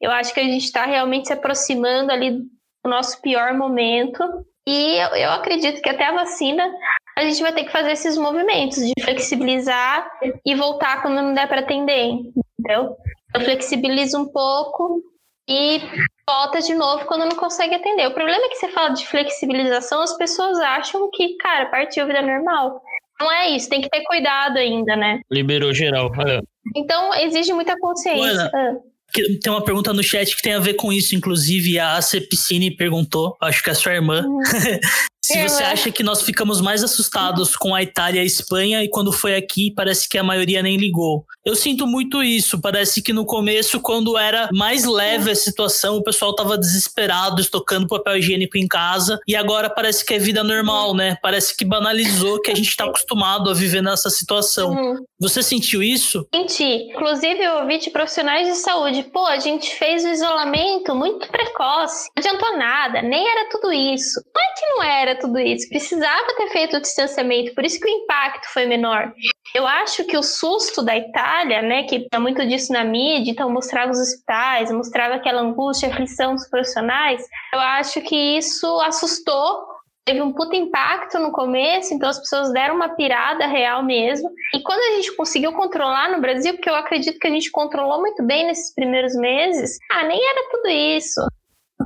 Eu acho que a gente está realmente se aproximando ali do nosso pior momento. E eu, eu acredito que até a vacina a gente vai ter que fazer esses movimentos de flexibilizar e voltar quando não der para atender, entendeu? Eu flexibilizo um pouco e volta de novo quando não consegue atender. O problema é que você fala de flexibilização, as pessoas acham que, cara, partiu a vida normal. Não é isso, tem que ter cuidado ainda, né? Liberou geral. É. Então, exige muita consciência. Ah. Tem uma pergunta no chat que tem a ver com isso, inclusive a Cepicine perguntou, acho que é sua irmã, uhum. se você acha que nós ficamos mais assustados com a Itália e a Espanha e quando foi aqui parece que a maioria nem ligou. Eu sinto muito isso. Parece que no começo, quando era mais leve a situação, o pessoal tava desesperado, estocando papel higiênico em casa. E agora parece que é vida normal, né? Parece que banalizou que a gente tá acostumado a viver nessa situação. Uhum. Você sentiu isso? Senti. Inclusive, eu ouvi de profissionais de saúde. Pô, a gente fez o isolamento muito precoce. Não adiantou nada. Nem era tudo isso. Não é que não era tudo isso. Precisava ter feito o distanciamento. Por isso que o impacto foi menor. Eu acho que o susto da Itália né, que tinha muito disso na mídia, então mostrava os hospitais, mostrava aquela angústia, aflição dos profissionais, eu acho que isso assustou teve um puta impacto no começo, então as pessoas deram uma pirada real mesmo. E quando a gente conseguiu controlar no Brasil, porque eu acredito que a gente controlou muito bem nesses primeiros meses, ah, nem era tudo isso.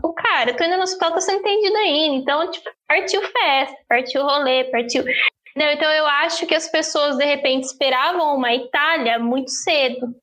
O cara, eu tô indo no hospital, tá sendo entendido ainda. Então, tipo, partiu festa, partiu rolê, partiu. Não, então eu acho que as pessoas de repente esperavam uma Itália muito cedo.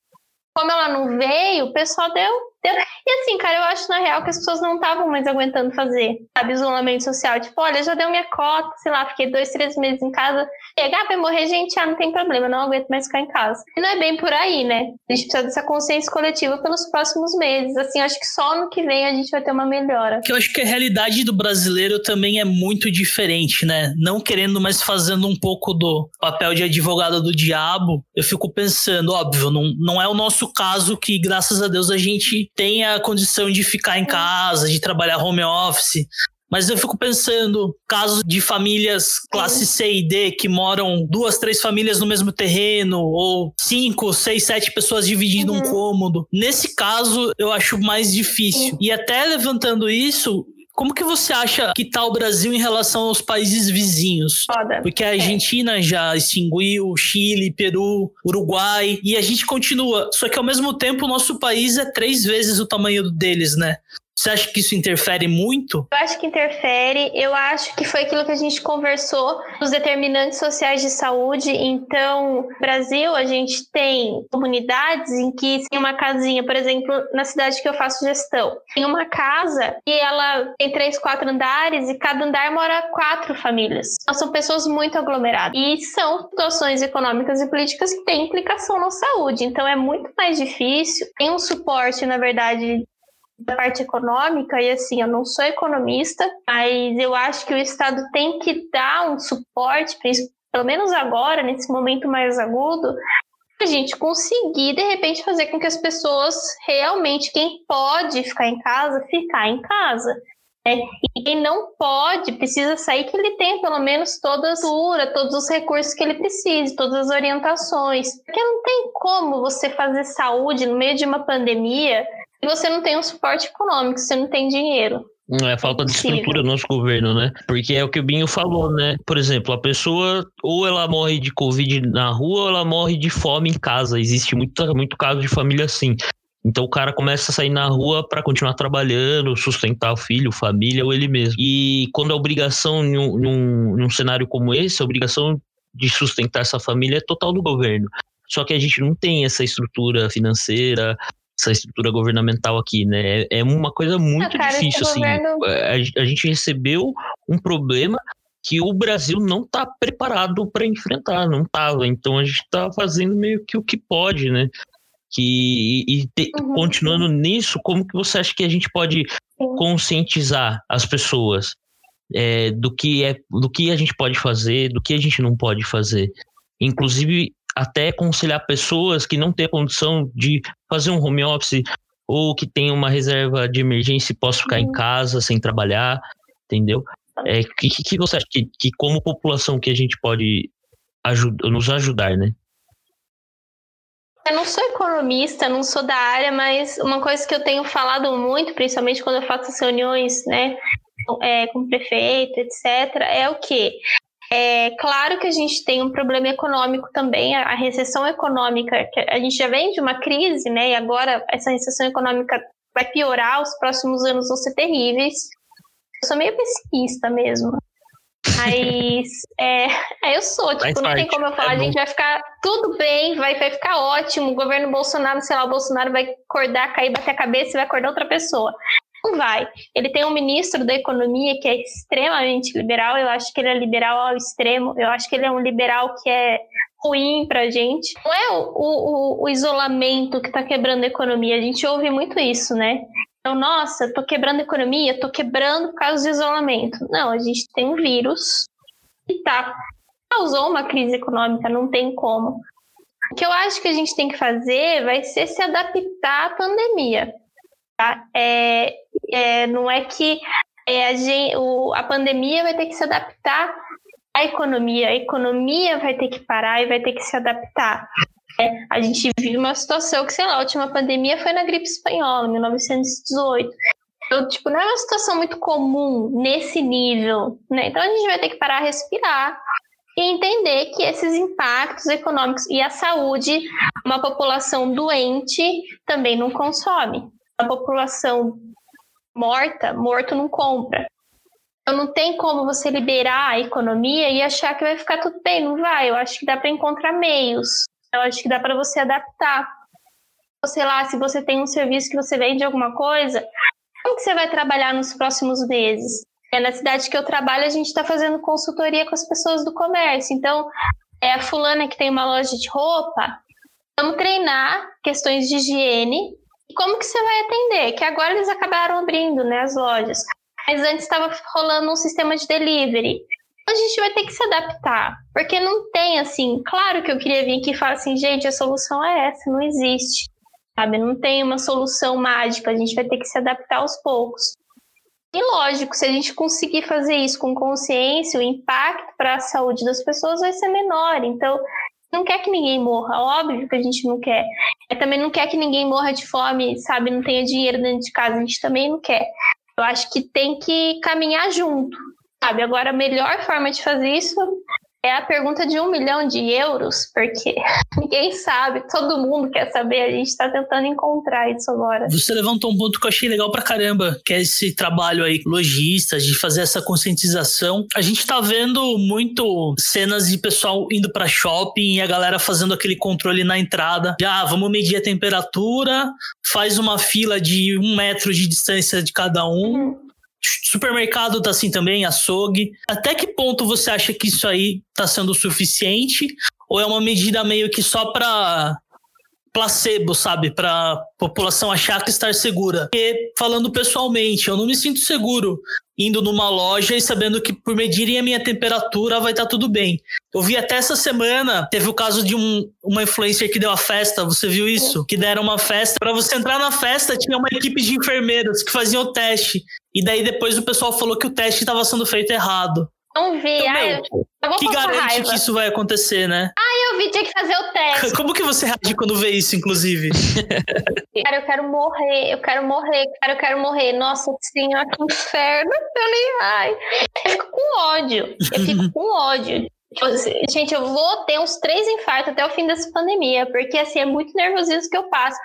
Como ela não veio, o pessoal deu e assim, cara, eu acho na real que as pessoas não estavam mais aguentando fazer, sabe, isolamento social. Tipo, olha, já deu minha cota, sei lá, fiquei dois, três meses em casa. Chegar, ah, vai morrer gente, ah, não tem problema, não aguento mais ficar em casa. E não é bem por aí, né? A gente precisa dessa consciência coletiva pelos próximos meses. Assim, acho que só no que vem a gente vai ter uma melhora. Que eu acho que a realidade do brasileiro também é muito diferente, né? Não querendo, mas fazendo um pouco do papel de advogado do diabo, eu fico pensando, óbvio, não, não é o nosso caso que, graças a Deus, a gente tem a condição de ficar em casa, de trabalhar home office. Mas eu fico pensando, casos de famílias classe C e D que moram duas, três famílias no mesmo terreno, ou cinco, seis, sete pessoas dividindo uhum. um cômodo. Nesse caso, eu acho mais difícil. E até levantando isso, como que você acha que está o Brasil em relação aos países vizinhos? Foda. Porque a Argentina é. já extinguiu, Chile, Peru, Uruguai, e a gente continua. Só que ao mesmo tempo o nosso país é três vezes o tamanho deles, né? Você acha que isso interfere muito? Eu acho que interfere. Eu acho que foi aquilo que a gente conversou dos determinantes sociais de saúde. Então, no Brasil, a gente tem comunidades em que tem uma casinha, por exemplo, na cidade que eu faço gestão. Tem uma casa e ela tem três, quatro andares e cada andar mora quatro famílias. Então, são pessoas muito aglomeradas. E são situações econômicas e políticas que têm implicação na saúde. Então, é muito mais difícil. Tem um suporte, na verdade, da parte econômica, e assim, eu não sou economista, mas eu acho que o Estado tem que dar um suporte, pelo menos agora, nesse momento mais agudo, a gente conseguir, de repente, fazer com que as pessoas realmente, quem pode ficar em casa, ficar em casa. Né? E quem não pode, precisa sair, que ele tenha pelo menos toda a cura, todos os recursos que ele precise, todas as orientações. Porque não tem como você fazer saúde no meio de uma pandemia você não tem um suporte econômico, você não tem dinheiro. Não é falta de estrutura do nosso governo, né? Porque é o que o Binho falou, né? Por exemplo, a pessoa ou ela morre de Covid na rua ou ela morre de fome em casa. Existe muito, muito caso de família assim. Então o cara começa a sair na rua para continuar trabalhando, sustentar o filho, família ou ele mesmo. E quando a obrigação num, num, num cenário como esse, a obrigação de sustentar essa família é total do governo. Só que a gente não tem essa estrutura financeira, essa estrutura governamental aqui, né? É, é uma coisa muito ah, cara, difícil, assim. Governo... A, a, gente recebeu um problema que o Brasil não está preparado para enfrentar, não estava. Então a gente está fazendo meio que o que pode, né? Que, e, te, uhum. continuando nisso, como que você acha que a gente pode conscientizar as pessoas é, do que é do que a gente pode fazer, do que a gente não pode fazer? Inclusive até aconselhar pessoas que não têm a condição de fazer um home office ou que tem uma reserva de emergência e possa ficar uhum. em casa sem trabalhar, entendeu? É, que, que você acha que, que como população que a gente pode ajud nos ajudar, né? Eu não sou economista, não sou da área, mas uma coisa que eu tenho falado muito, principalmente quando eu faço as reuniões, né, é, com o prefeito, etc., é o que é claro que a gente tem um problema econômico também, a recessão econômica, que a gente já vem de uma crise, né? E agora essa recessão econômica vai piorar, os próximos anos vão ser terríveis. Eu sou meio pessimista mesmo. Mas é, é, eu sou, tipo, não tem como eu falar, é a gente vai ficar tudo bem, vai, vai ficar ótimo. O governo Bolsonaro, sei lá, o Bolsonaro vai acordar, cair, bater a cabeça e vai acordar outra pessoa. Não vai. Ele tem um ministro da economia que é extremamente liberal. Eu acho que ele é liberal ao extremo. Eu acho que ele é um liberal que é ruim pra gente. Não é o, o, o isolamento que tá quebrando a economia. A gente ouve muito isso, né? Então, nossa, tô quebrando a economia, tô quebrando por causa do isolamento. Não, a gente tem um vírus que tá, causou uma crise econômica, não tem como. O que eu acho que a gente tem que fazer vai ser se adaptar à pandemia. Tá? É, é, não é que é, a, gente, o, a pandemia vai ter que se adaptar à economia, a economia vai ter que parar e vai ter que se adaptar. É, a gente vive uma situação que, sei lá, a última pandemia foi na gripe espanhola, 1918. Então, tipo, não é uma situação muito comum nesse nível, né? Então a gente vai ter que parar, respirar e entender que esses impactos econômicos e a saúde, uma população doente também não consome. A população morta, morto não compra. Então não tem como você liberar a economia e achar que vai ficar tudo bem, não vai. Eu acho que dá para encontrar meios. Eu acho que dá para você adaptar. Sei lá, se você tem um serviço que você vende alguma coisa, como que você vai trabalhar nos próximos meses? É, na cidade que eu trabalho, a gente está fazendo consultoria com as pessoas do comércio. Então, é a fulana que tem uma loja de roupa, vamos treinar questões de higiene como que você vai atender? Que agora eles acabaram abrindo, né, as lojas. Mas antes estava rolando um sistema de delivery. A gente vai ter que se adaptar, porque não tem assim. Claro que eu queria vir aqui e falar assim, gente, a solução é essa, não existe, sabe? Não tem uma solução mágica. A gente vai ter que se adaptar aos poucos. E lógico, se a gente conseguir fazer isso com consciência, o impacto para a saúde das pessoas vai ser menor. Então, não quer que ninguém morra, óbvio que a gente não quer. É, também não quer que ninguém morra de fome, sabe, não tenha dinheiro dentro de casa, a gente também não quer. Eu acho que tem que caminhar junto, sabe? Agora, a melhor forma de fazer isso é a pergunta de um milhão de euros, porque ninguém sabe, todo mundo quer saber, a gente está tentando encontrar isso agora. Você levantou um ponto que eu achei legal pra caramba, que é esse trabalho aí, lojistas, de fazer essa conscientização. A gente tá vendo muito cenas de pessoal indo para shopping e a galera fazendo aquele controle na entrada. Já, ah, vamos medir a temperatura, faz uma fila de um metro de distância de cada um. Uhum Supermercado tá assim também, açougue. Até que ponto você acha que isso aí tá sendo suficiente? Ou é uma medida meio que só para placebo, sabe? Para população achar que estar segura. Porque, falando pessoalmente, eu não me sinto seguro indo numa loja e sabendo que por medirem a minha temperatura vai estar tá tudo bem. Eu vi até essa semana, teve o caso de um, uma influencer que deu a festa, você viu isso? Que deram uma festa. Para você entrar na festa, tinha uma equipe de enfermeiros que faziam o teste. E daí depois o pessoal falou que o teste estava sendo feito errado. Não vi. Então, Ai, eu vou que garante que isso vai acontecer, né? Ah, eu vi, tinha que fazer o teste. Como que você reage quando vê isso, inclusive? cara, eu quero morrer, eu quero morrer, cara, eu quero morrer. Nossa senhora, que inferno. Eu nem. Ai. Eu fico com ódio. Eu fico com ódio. Gente, eu vou ter uns três infartos até o fim dessa pandemia, porque assim, é muito nervosismo que eu passo.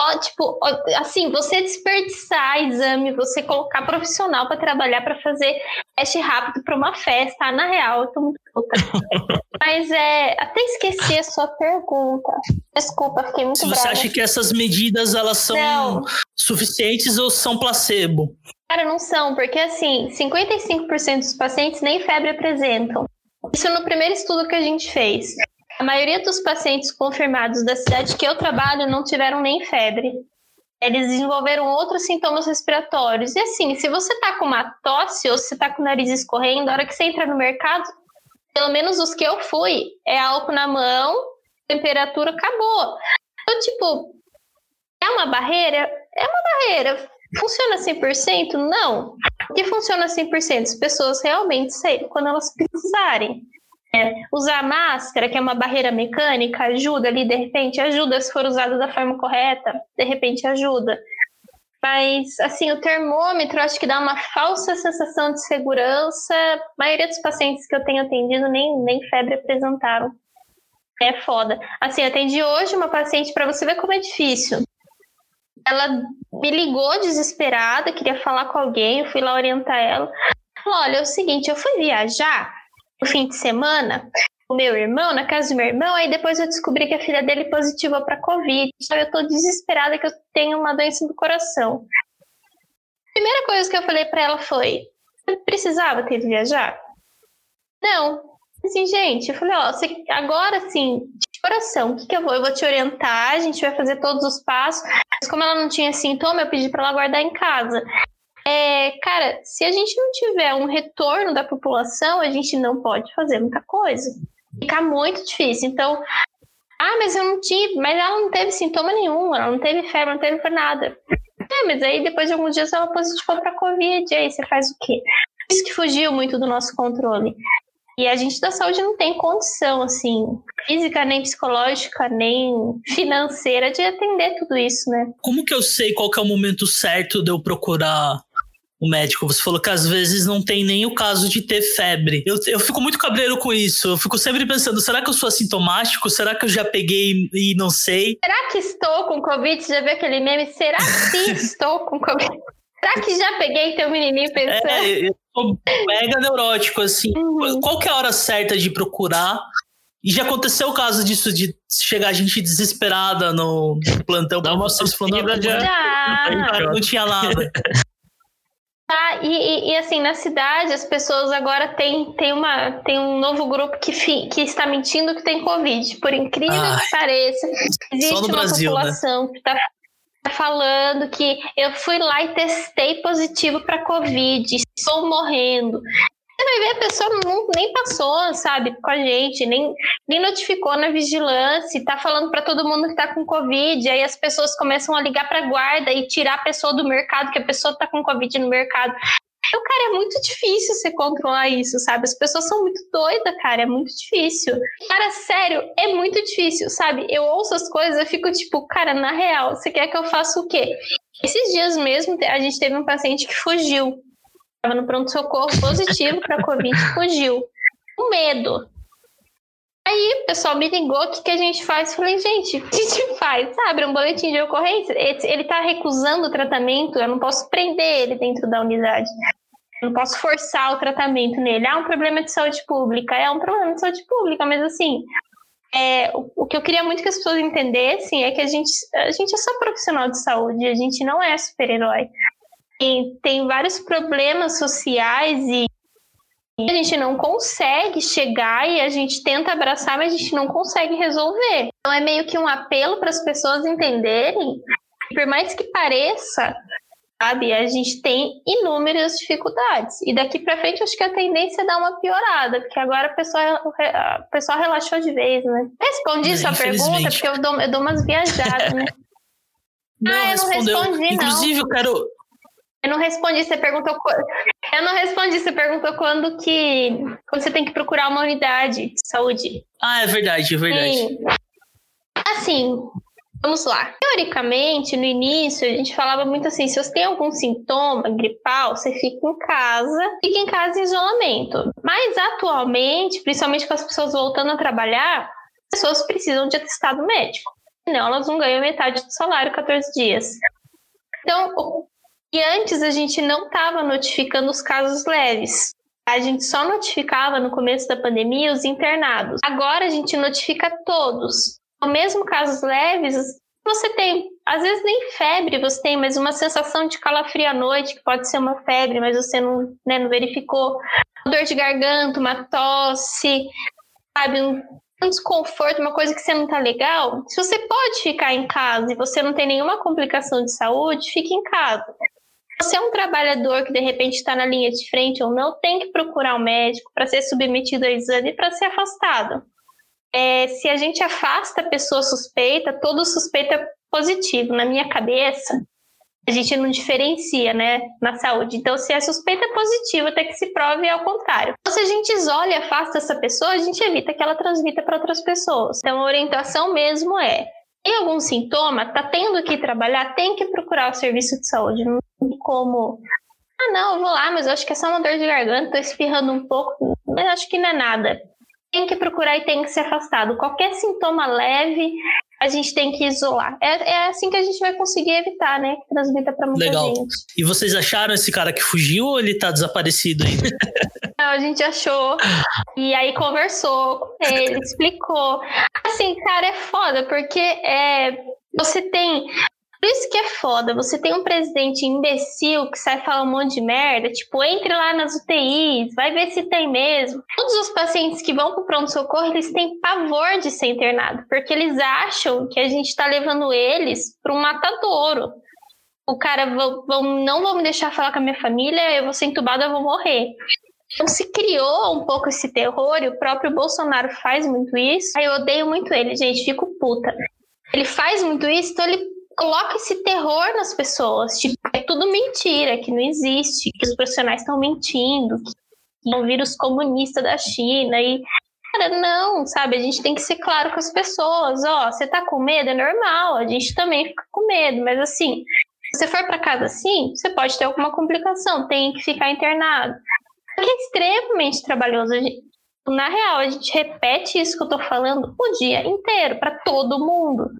Ó, tipo, ó, assim, você desperdiçar exame, você colocar profissional para trabalhar para fazer teste rápido para uma festa, na real, eu tô muito puta. Mas é, até esqueci a sua pergunta. Desculpa, fiquei muito Se você brava. acha que essas medidas elas são Não. suficientes ou são placebo? Cara, não são, porque assim, 55% dos pacientes nem febre apresentam. Isso no primeiro estudo que a gente fez. A maioria dos pacientes confirmados da cidade que eu trabalho não tiveram nem febre. Eles desenvolveram outros sintomas respiratórios. E assim, se você tá com uma tosse ou se tá com o nariz escorrendo, a hora que você entra no mercado, pelo menos os que eu fui, é álcool na mão, temperatura, acabou. Então, tipo, é uma barreira? É uma barreira. Funciona 100%? Não. O que funciona 100%? As pessoas realmente saírem quando elas precisarem. É, usar máscara, que é uma barreira mecânica, ajuda ali, de repente, ajuda se for usada da forma correta, de repente ajuda. Mas, assim, o termômetro acho que dá uma falsa sensação de segurança. A maioria dos pacientes que eu tenho atendido nem, nem febre apresentaram. É foda. Assim, atendi hoje uma paciente, para você ver como é difícil. Ela me ligou desesperada, queria falar com alguém, eu fui lá orientar ela. Olha, é o seguinte, eu fui viajar no fim de semana o meu irmão, na casa do meu irmão, aí depois eu descobri que a filha dele positivou para Covid. Então eu tô desesperada que eu tenho uma doença do coração. A primeira coisa que eu falei para ela foi: "Você precisava ter ido viajar? Não. Assim, gente, eu falei: ó, você, agora sim, de coração, o que, que eu vou? Eu vou te orientar, a gente vai fazer todos os passos. Mas como ela não tinha sintoma, eu pedi para ela guardar em casa. É, cara, se a gente não tiver um retorno da população, a gente não pode fazer muita coisa. Fica muito difícil. Então, ah, mas eu não tive, mas ela não teve sintoma nenhum, ela não teve febre, não teve nada. É, mas aí depois de alguns dias ela positivou para Covid, aí você faz o quê? Isso que fugiu muito do nosso controle. E a gente da saúde não tem condição, assim, física, nem psicológica, nem financeira de atender tudo isso, né? Como que eu sei qual que é o momento certo de eu procurar o médico? Você falou que às vezes não tem nem o caso de ter febre. Eu, eu fico muito cabreiro com isso. Eu fico sempre pensando, será que eu sou assintomático? Será que eu já peguei e não sei? Será que estou com Covid? Você já viu aquele meme? Será que estou com Covid? Será que já peguei teu menininho pensando? É, eu sou mega neurótico, assim. Uhum. Qual que é a hora certa de procurar? E já aconteceu o caso disso de chegar gente desesperada no plantão Dá uma torcida já. Não tinha nada. Tá, e, e- assim, na cidade, as pessoas agora têm tem uma, tem um novo grupo que, fi- que está mentindo que tem Covid. Por incrível Ai. que pareça, existe uma Brasil, né? população que está falando que eu fui lá e testei positivo para Covid, estou morrendo. Você vai ver, a pessoa não, nem passou, sabe, com a gente, nem, nem notificou na vigilância, tá falando para todo mundo que tá com Covid, aí as pessoas começam a ligar pra guarda e tirar a pessoa do mercado, que a pessoa tá com Covid no mercado. Então, cara, é muito difícil você controlar isso, sabe? As pessoas são muito doidas, cara, é muito difícil. Cara, sério, é muito difícil, sabe? Eu ouço as coisas, eu fico tipo, cara, na real, você quer que eu faça o quê? Esses dias mesmo, a gente teve um paciente que fugiu. Tava no pronto-socorro positivo para Covid, fugiu. Com medo. Aí o pessoal me ligou, o que, que a gente faz? Falei, gente, o que a gente faz? Abre um boletim de ocorrência. Ele ele tá recusando o tratamento, eu não posso prender ele dentro da unidade. Eu não posso forçar o tratamento nele. Ah, um problema de saúde pública. É um problema de saúde pública, mas assim, é, o, o que eu queria muito que as pessoas entendessem é que a gente, a gente é só profissional de saúde, a gente não é super-herói. E tem vários problemas sociais e a gente não consegue chegar e a gente tenta abraçar, mas a gente não consegue resolver. Então é meio que um apelo para as pessoas entenderem, que por mais que pareça, sabe, a gente tem inúmeras dificuldades. E daqui para frente acho que a tendência é dar uma piorada, porque agora a pessoa, a pessoa relaxou de vez, né? Respondi sua pergunta, porque eu dou, eu dou umas viajadas, né? Não, Ah, eu não respondeu. respondi, não. Inclusive, eu quero. Eu não respondi, você perguntou. Eu não respondi, você perguntou quando que. Quando você tem que procurar uma unidade de saúde. Ah, é verdade, é verdade. Sim. Assim, vamos lá. Teoricamente, no início, a gente falava muito assim: se você tem algum sintoma gripal, você fica em casa, fica em casa em isolamento. Mas atualmente, principalmente com as pessoas voltando a trabalhar, as pessoas precisam de atestado médico. não, elas não ganham metade do salário 14 dias. Então, e antes a gente não estava notificando os casos leves. A gente só notificava no começo da pandemia os internados. Agora a gente notifica todos. O mesmo casos leves, você tem, às vezes nem febre você tem, mas uma sensação de calafrio à noite, que pode ser uma febre, mas você não, né, não verificou. Dor de garganta, uma tosse, sabe, um, um desconforto, uma coisa que você não tá legal. Se você pode ficar em casa e você não tem nenhuma complicação de saúde, fique em casa. Você é um trabalhador que de repente está na linha de frente ou não, tem que procurar um médico para ser submetido a exame e para ser afastado. É, se a gente afasta a pessoa suspeita, todo suspeito é positivo. Na minha cabeça, a gente não diferencia, né, na saúde. Então, se é suspeita positiva, até que se prove ao contrário. Então, se a gente isola e afasta essa pessoa, a gente evita que ela transmita para outras pessoas. Então, a orientação mesmo é: tem algum sintoma, tá tendo que trabalhar, tem que procurar o serviço de saúde. Não tem como. Ah, não, eu vou lá, mas acho que é só uma dor de garganta, tô espirrando um pouco, mas acho que não é nada tem que procurar e tem que ser afastado. Qualquer sintoma leve, a gente tem que isolar. É, é assim que a gente vai conseguir evitar, né? Que transmita para muita Legal. gente. E vocês acharam esse cara que fugiu ou ele tá desaparecido ainda? Não, a gente achou. E aí conversou com ele, explicou. Assim, cara, é foda, porque é, você tem por isso que é foda. Você tem um presidente imbecil que sai falando um monte de merda. Tipo, entre lá nas UTIs, vai ver se tem mesmo. Todos os pacientes que vão pro pronto-socorro, eles têm pavor de ser internado. Porque eles acham que a gente tá levando eles para um matadouro. O cara vão, vão, não vão me deixar falar com a minha família, eu vou ser entubada, eu vou morrer. Então se criou um pouco esse terror e o próprio Bolsonaro faz muito isso. Aí eu odeio muito ele, gente, fico puta. Ele faz muito isso, então ele coloca esse terror nas pessoas. Tipo, é tudo mentira, que não existe, que os profissionais estão mentindo, que é um vírus comunista da China e. Cara, não, sabe? A gente tem que ser claro com as pessoas. Ó, você tá com medo? É normal, a gente também fica com medo, mas assim, se você for para casa assim, você pode ter alguma complicação, tem que ficar internado. É extremamente trabalhoso. Na real, a gente repete isso que eu tô falando o dia inteiro, para todo mundo.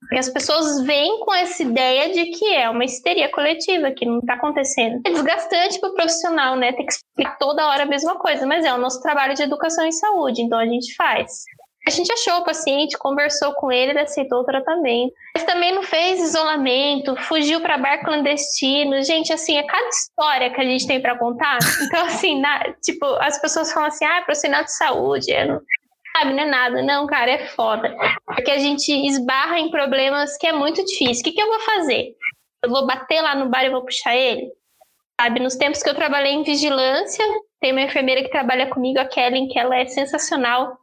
Porque as pessoas vêm com essa ideia de que é uma histeria coletiva, que não está acontecendo. É desgastante para o profissional, né? Ter que explicar toda hora a mesma coisa, mas é o nosso trabalho de educação em saúde, então a gente faz. A gente achou o paciente, conversou com ele, ele aceitou o tratamento. Mas também não fez isolamento, fugiu para bar clandestino. Gente, assim, é cada história que a gente tem para contar. Então, assim, na, tipo, as pessoas falam assim, ah, profissional de saúde, é, sabe, não é nada. Não, cara, é foda. Porque a gente esbarra em problemas que é muito difícil. O que, que eu vou fazer? Eu vou bater lá no bar e vou puxar ele? Sabe, nos tempos que eu trabalhei em vigilância, tem uma enfermeira que trabalha comigo, a Kellen, que ela é sensacional.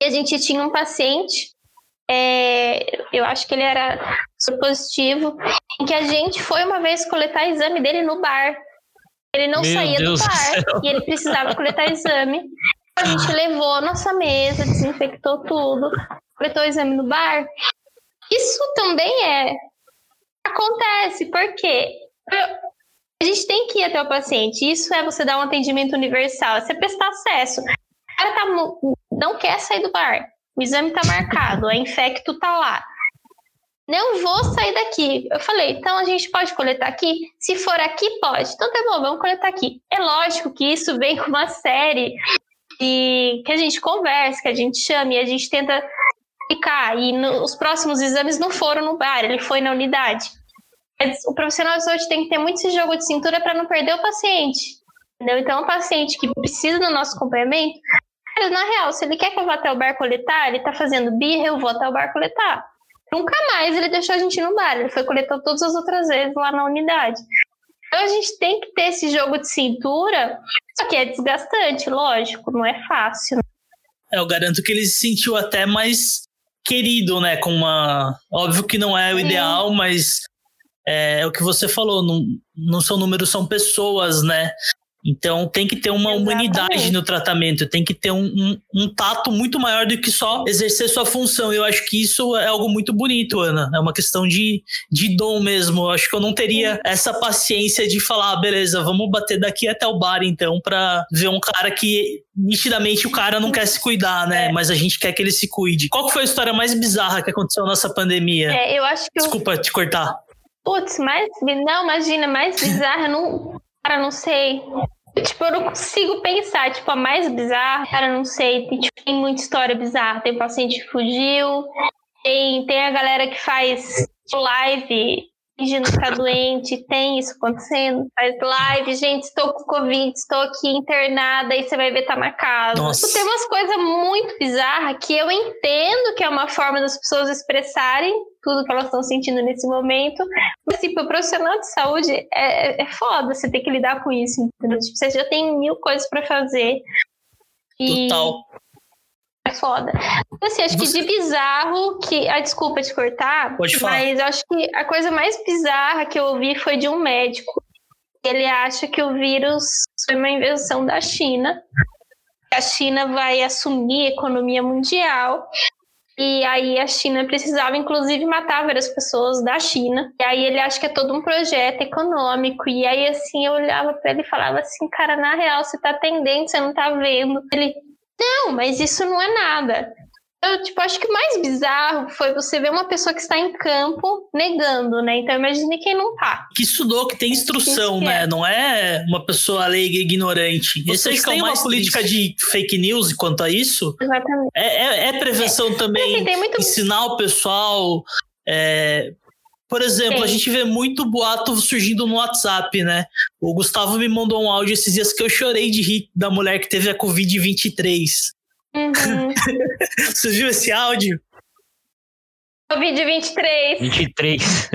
E a gente tinha um paciente, é, eu acho que ele era positivo, em que a gente foi uma vez coletar exame dele no bar. Ele não Meu saía Deus do bar e ele precisava coletar exame. A gente levou a nossa mesa, desinfectou tudo, coletou o exame no bar. Isso também é. Acontece, porque a gente tem que ir até o paciente. Isso é você dar um atendimento universal, é você prestar acesso. O cara tá, não quer sair do bar. O exame tá marcado, a infecto tá lá. Não vou sair daqui. Eu falei, então a gente pode coletar aqui? Se for aqui, pode. Então tá bom, vamos coletar aqui. É lógico que isso vem com uma série e que a gente converse, que a gente chame, e a gente tenta ficar. E no, os próximos exames não foram no bar, ele foi na unidade. O profissional de saúde tem que ter muito esse jogo de cintura para não perder o paciente. Entendeu? Então, o paciente que precisa do nosso acompanhamento, na real, se ele quer que eu vá até o bar coletar, ele está fazendo birra, eu vou até o bar coletar. Nunca mais ele deixou a gente no bar, ele foi coletar todas as outras vezes lá na unidade. Então a gente tem que ter esse jogo de cintura, só que é desgastante, lógico, não é fácil. É, eu garanto que ele se sentiu até mais querido, né? Com uma. Óbvio que não é o ideal, mas é, é, o que você falou, não, não são números, são pessoas, né? Então tem que ter uma Exatamente. humanidade no tratamento, tem que ter um, um, um, tato muito maior do que só exercer sua função. Eu acho que isso é algo muito bonito, Ana. É uma questão de, de dom mesmo. Eu acho que eu não teria essa paciência de falar, ah, beleza, vamos bater daqui até o bar então, pra ver um cara que nitidamente o cara não quer se cuidar, né? É. Mas a gente quer que ele se cuide. Qual foi a história mais bizarra que aconteceu nessa pandemia? É, eu acho que. Desculpa eu... te cortar. Putz, mais. Não, imagina, mais bizarra, não. Cara, não sei. Tipo, eu não consigo pensar. Tipo, a mais bizarra, cara, não sei. Tem, tipo, tem muita história bizarra. Tem paciente que fugiu. Tem, tem a galera que faz live fingindo ficar doente, tem isso acontecendo, faz live, gente, estou com Covid, estou aqui internada, aí você vai ver tá marcado. Nossa. Tem umas coisas muito bizarras que eu entendo que é uma forma das pessoas expressarem tudo que elas estão sentindo nesse momento, mas assim, para o profissional de saúde é, é, é foda você ter que lidar com isso, entendeu? Tipo, você já tem mil coisas para fazer. E... Total é foda. Assim, acho Você... que de bizarro que. Ah, desculpa te cortar. Pode falar. Mas acho que a coisa mais bizarra que eu ouvi foi de um médico. Ele acha que o vírus foi uma invenção da China. A China vai assumir a economia mundial. E aí a China precisava, inclusive, matar várias pessoas da China. E aí ele acha que é todo um projeto econômico. E aí, assim, eu olhava para ele e falava assim, cara, na real, você tá atendendo, você não tá vendo. Ele, não, mas isso não é nada. Eu, tipo, acho que o mais bizarro foi você ver uma pessoa que está em campo negando, né? Então imagine quem não tá. Que estudou, que tem instrução, que né? É. Não é uma pessoa leiga e ignorante. Vocês têm uma política triste. de fake news quanto a isso? Exatamente. É, é, é prevenção é. também, assim, muito... ensinar o pessoal... É, por exemplo, Sim. a gente vê muito boato surgindo no WhatsApp, né? O Gustavo me mandou um áudio esses dias que eu chorei de rir da mulher que teve a Covid-23. Uhum. Você viu esse áudio? Covid-23. 23.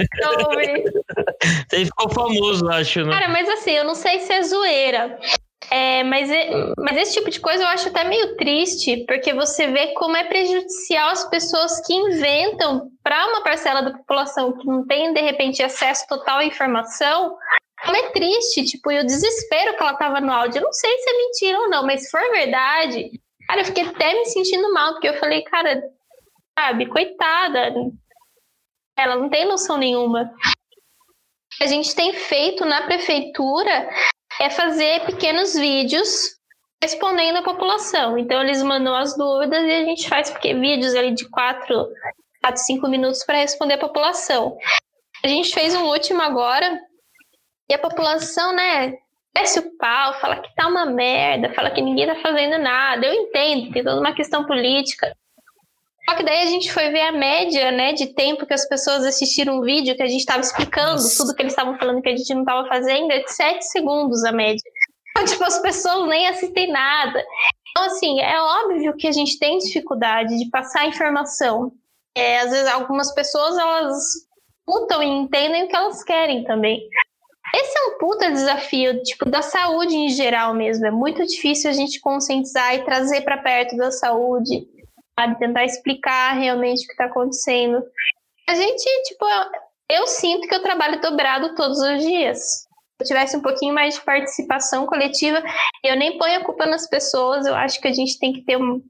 Você ficou famoso, acho, né? Cara, mas assim, eu não sei se é zoeira. É, mas, mas esse tipo de coisa eu acho até meio triste, porque você vê como é prejudicial as pessoas que inventam para uma parcela da população que não tem, de repente, acesso total à informação. Como é triste, tipo, e o desespero que ela tava no áudio. Eu não sei se é mentira ou não, mas se for verdade, cara, eu fiquei até me sentindo mal, porque eu falei, cara, sabe, coitada, ela não tem noção nenhuma. A gente tem feito na prefeitura é fazer pequenos vídeos respondendo a população. Então eles mandam as dúvidas e a gente faz porque vídeos ali de 4 a 5 minutos para responder a população. A gente fez um último agora e a população, né, desce o pau, fala que tá uma merda, fala que ninguém tá fazendo nada. Eu entendo, tem toda uma questão política. Só que daí a gente foi ver a média, né, de tempo que as pessoas assistiram um vídeo que a gente estava explicando Nossa. tudo que eles estavam falando que a gente não estava fazendo, é de 7 segundos a média. Então, tipo, as pessoas nem assistem nada. Então, assim, é óbvio que a gente tem dificuldade de passar a informação. É, às vezes, algumas pessoas, elas lutam e entendem o que elas querem também. Esse é um puta desafio, tipo, da saúde em geral mesmo. É muito difícil a gente conscientizar e trazer para perto da saúde sabe? Tentar explicar realmente o que está acontecendo. A gente, tipo, eu, sinto que eu trabalho dobrado todos os dias. Se eu tivesse um pouquinho mais de participação coletiva, eu nem ponho a culpa nas pessoas, eu acho que a gente tem que ter um.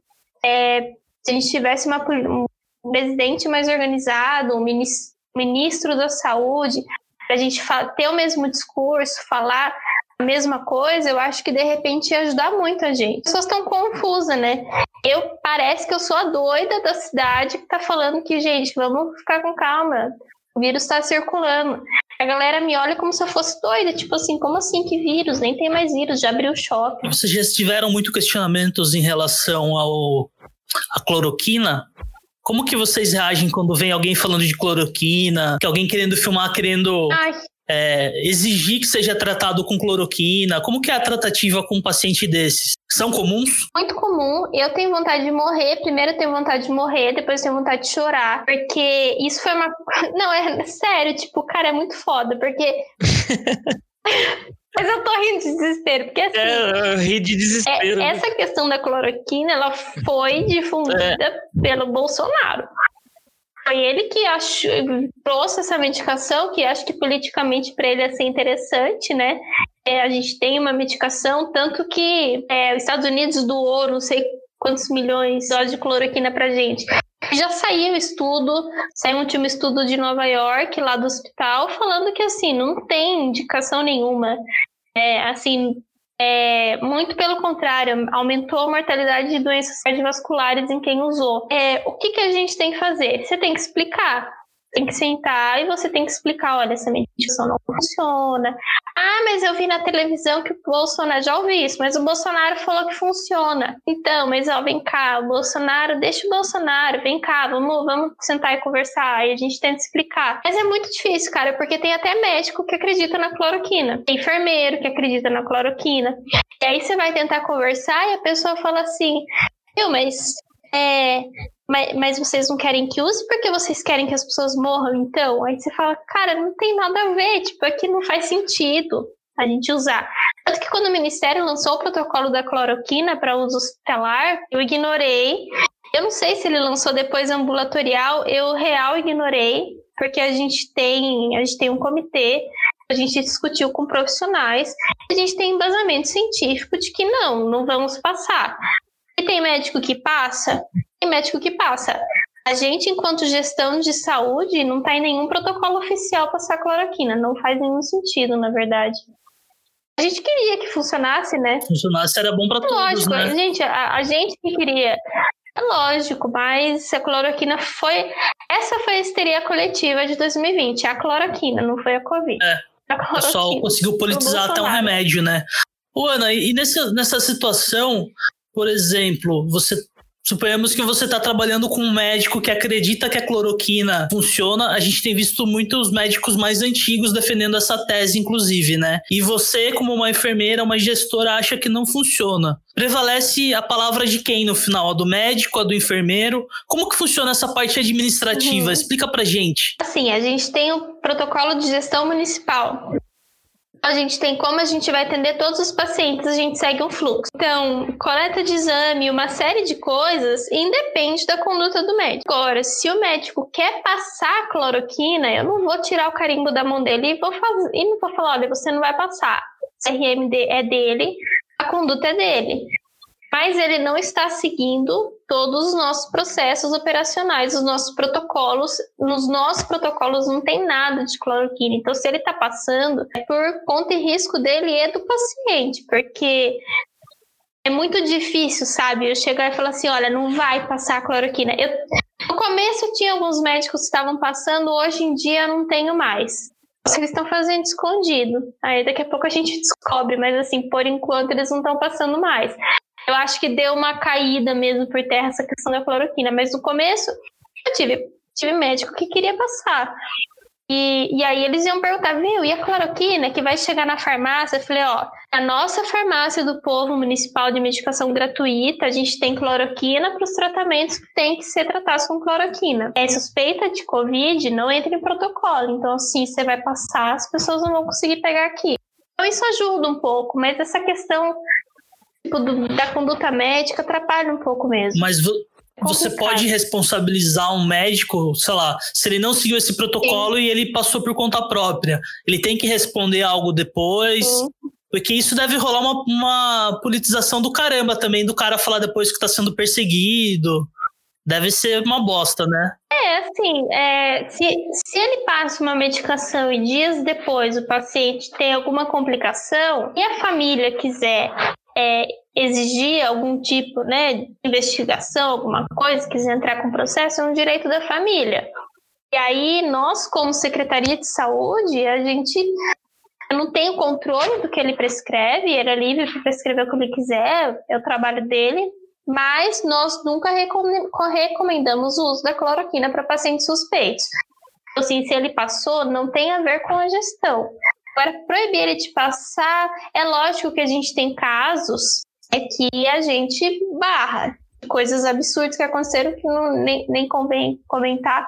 É, se a gente tivesse uma, um presidente mais organizado, um ministro da saúde, para a gente ter o mesmo discurso, falar a mesma coisa, eu acho que de repente ia ajudar muito a gente. As pessoas estão confusas, né? Eu parece que eu sou a doida da cidade que tá falando que, gente, vamos ficar com calma. O vírus está circulando. A galera me olha como se eu fosse doida, tipo assim, como assim que vírus? Nem tem mais vírus, já abriu o shopping. Vocês já tiveram muito questionamentos em relação ao a cloroquina? Como que vocês reagem quando vem alguém falando de cloroquina, que alguém querendo filmar, querendo é, exigir que seja tratado com cloroquina? Como que é a tratativa com um paciente desses? São comuns? Muito comum. Eu tenho vontade de morrer. Primeiro eu tenho vontade de morrer, depois eu tenho vontade de chorar. Porque isso foi uma. Não, é sério, tipo, cara, é muito foda. Porque. Mas eu tô rindo de desespero, porque assim. É, eu ri de desespero. É, essa questão da cloroquina, ela foi difundida é. pelo Bolsonaro. Foi ele que achou, trouxe essa medicação, que acho que politicamente para ele ia ser interessante, né? É, a gente tem uma medicação, tanto que é, os Estados Unidos doou não sei quantos milhões de doses de cloroquina pra gente. Já saiu estudo, saiu um último estudo de Nova York, lá do hospital, falando que assim, não tem indicação nenhuma. É, assim, é, muito pelo contrário, aumentou a mortalidade de doenças cardiovasculares em quem usou. É, o que, que a gente tem que fazer? Você tem que explicar tem que sentar e você tem que explicar, olha, essa medicação não funciona. Ah, mas eu vi na televisão que o Bolsonaro, já ouvi isso, mas o Bolsonaro falou que funciona. Então, mas ó, vem cá, o Bolsonaro, deixa o Bolsonaro, vem cá, vamos, vamos sentar e conversar. E a gente tenta explicar. Mas é muito difícil, cara, porque tem até médico que acredita na cloroquina, tem enfermeiro que acredita na cloroquina. E aí você vai tentar conversar e a pessoa fala assim, eu, mas é, mas, mas vocês não querem que use porque vocês querem que as pessoas morram, então? Aí você fala, cara, não tem nada a ver, tipo, aqui não faz sentido a gente usar. Tanto que quando o Ministério lançou o protocolo da cloroquina para uso hospitalar, eu ignorei. Eu não sei se ele lançou depois ambulatorial, eu real ignorei, porque a gente tem, a gente tem um comitê, a gente discutiu com profissionais, a gente tem embasamento científico de que não, não vamos passar. E tem médico que passa? Tem médico que passa. A gente, enquanto gestão de saúde, não está em nenhum protocolo oficial passar cloroquina. Não faz nenhum sentido, na verdade. A gente queria que funcionasse, né? Funcionasse era bom para todos, Lógico, né? gente, a, a gente que queria. É lógico, mas a cloroquina foi. Essa foi a histeria coletiva de 2020. A cloroquina, não foi a Covid. É. O pessoal conseguiu politizar até um remédio, né? Ô, Ana, e nessa, nessa situação, por exemplo, você Suponhamos que você está trabalhando com um médico que acredita que a cloroquina funciona. A gente tem visto muitos médicos mais antigos defendendo essa tese, inclusive, né? E você, como uma enfermeira, uma gestora, acha que não funciona. Prevalece a palavra de quem no final? A do médico, a do enfermeiro? Como que funciona essa parte administrativa? Uhum. Explica pra gente. Assim, a gente tem o protocolo de gestão municipal a gente tem como a gente vai atender todos os pacientes, a gente segue um fluxo. Então, coleta de exame, uma série de coisas, independe da conduta do médico. Agora, se o médico quer passar a cloroquina, eu não vou tirar o carimbo da mão dele e vou fazer, e não vou falar, olha, você não vai passar. O CRM é dele, a conduta é dele mas ele não está seguindo todos os nossos processos operacionais, os nossos protocolos. Nos nossos protocolos não tem nada de cloroquina. Então, se ele está passando, é por conta e risco dele e do paciente, porque é muito difícil, sabe? Eu chegar e falar assim: olha, não vai passar cloroquina. Eu, no começo tinha alguns médicos que estavam passando, hoje em dia não tenho mais. Eles estão fazendo escondido. Aí daqui a pouco a gente descobre, mas assim, por enquanto eles não estão passando mais. Eu acho que deu uma caída mesmo por terra essa questão da cloroquina, mas no começo eu tive, tive médico que queria passar. E, e aí eles iam perguntar, viu, e a cloroquina que vai chegar na farmácia? Eu falei, ó, a nossa farmácia do povo municipal de medicação gratuita, a gente tem cloroquina para os tratamentos que tem que ser tratados com cloroquina. É suspeita de Covid, não entra em protocolo. Então, assim, você vai passar, as pessoas não vão conseguir pegar aqui. Então, isso ajuda um pouco, mas essa questão tipo, do, da conduta médica atrapalha um pouco mesmo. Mas você pode responsabilizar um médico, sei lá, se ele não seguiu esse protocolo Sim. e ele passou por conta própria. Ele tem que responder algo depois. Sim. Porque isso deve rolar uma, uma politização do caramba também, do cara falar depois que tá sendo perseguido. Deve ser uma bosta, né? É, assim, é, se, se ele passa uma medicação e dias depois o paciente tem alguma complicação e a família quiser é, exigir algum tipo né, de investigação, alguma coisa, quiser entrar com processo, é um direito da família. E aí, nós, como Secretaria de Saúde, a gente não tem o controle do que ele prescreve, ele é livre para prescrever o que ele quiser, é o trabalho dele, mas nós nunca recomendamos o uso da cloroquina para pacientes suspeitos. Então, assim, se ele passou, não tem a ver com a gestão. Agora, proibir ele de passar, é lógico que a gente tem casos é que a gente barra coisas absurdas que aconteceram que não, nem, nem convém comentar.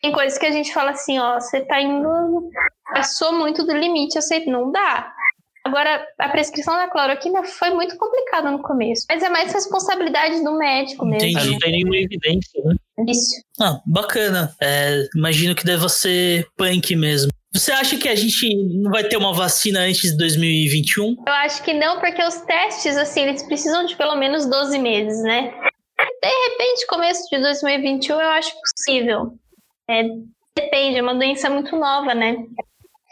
Tem coisas que a gente fala assim, ó, você tá indo, passou muito do limite, você não dá. Agora, a prescrição da cloroquina foi muito complicada no começo, mas é mais responsabilidade do médico mesmo. Entendi. Não tem nenhuma evidência, né? Isso. Ah, bacana. É, imagino que deva ser punk mesmo. Você acha que a gente não vai ter uma vacina antes de 2021? Eu acho que não, porque os testes, assim, eles precisam de pelo menos 12 meses, né? De repente, começo de 2021, eu acho possível. É, depende, é uma doença muito nova, né?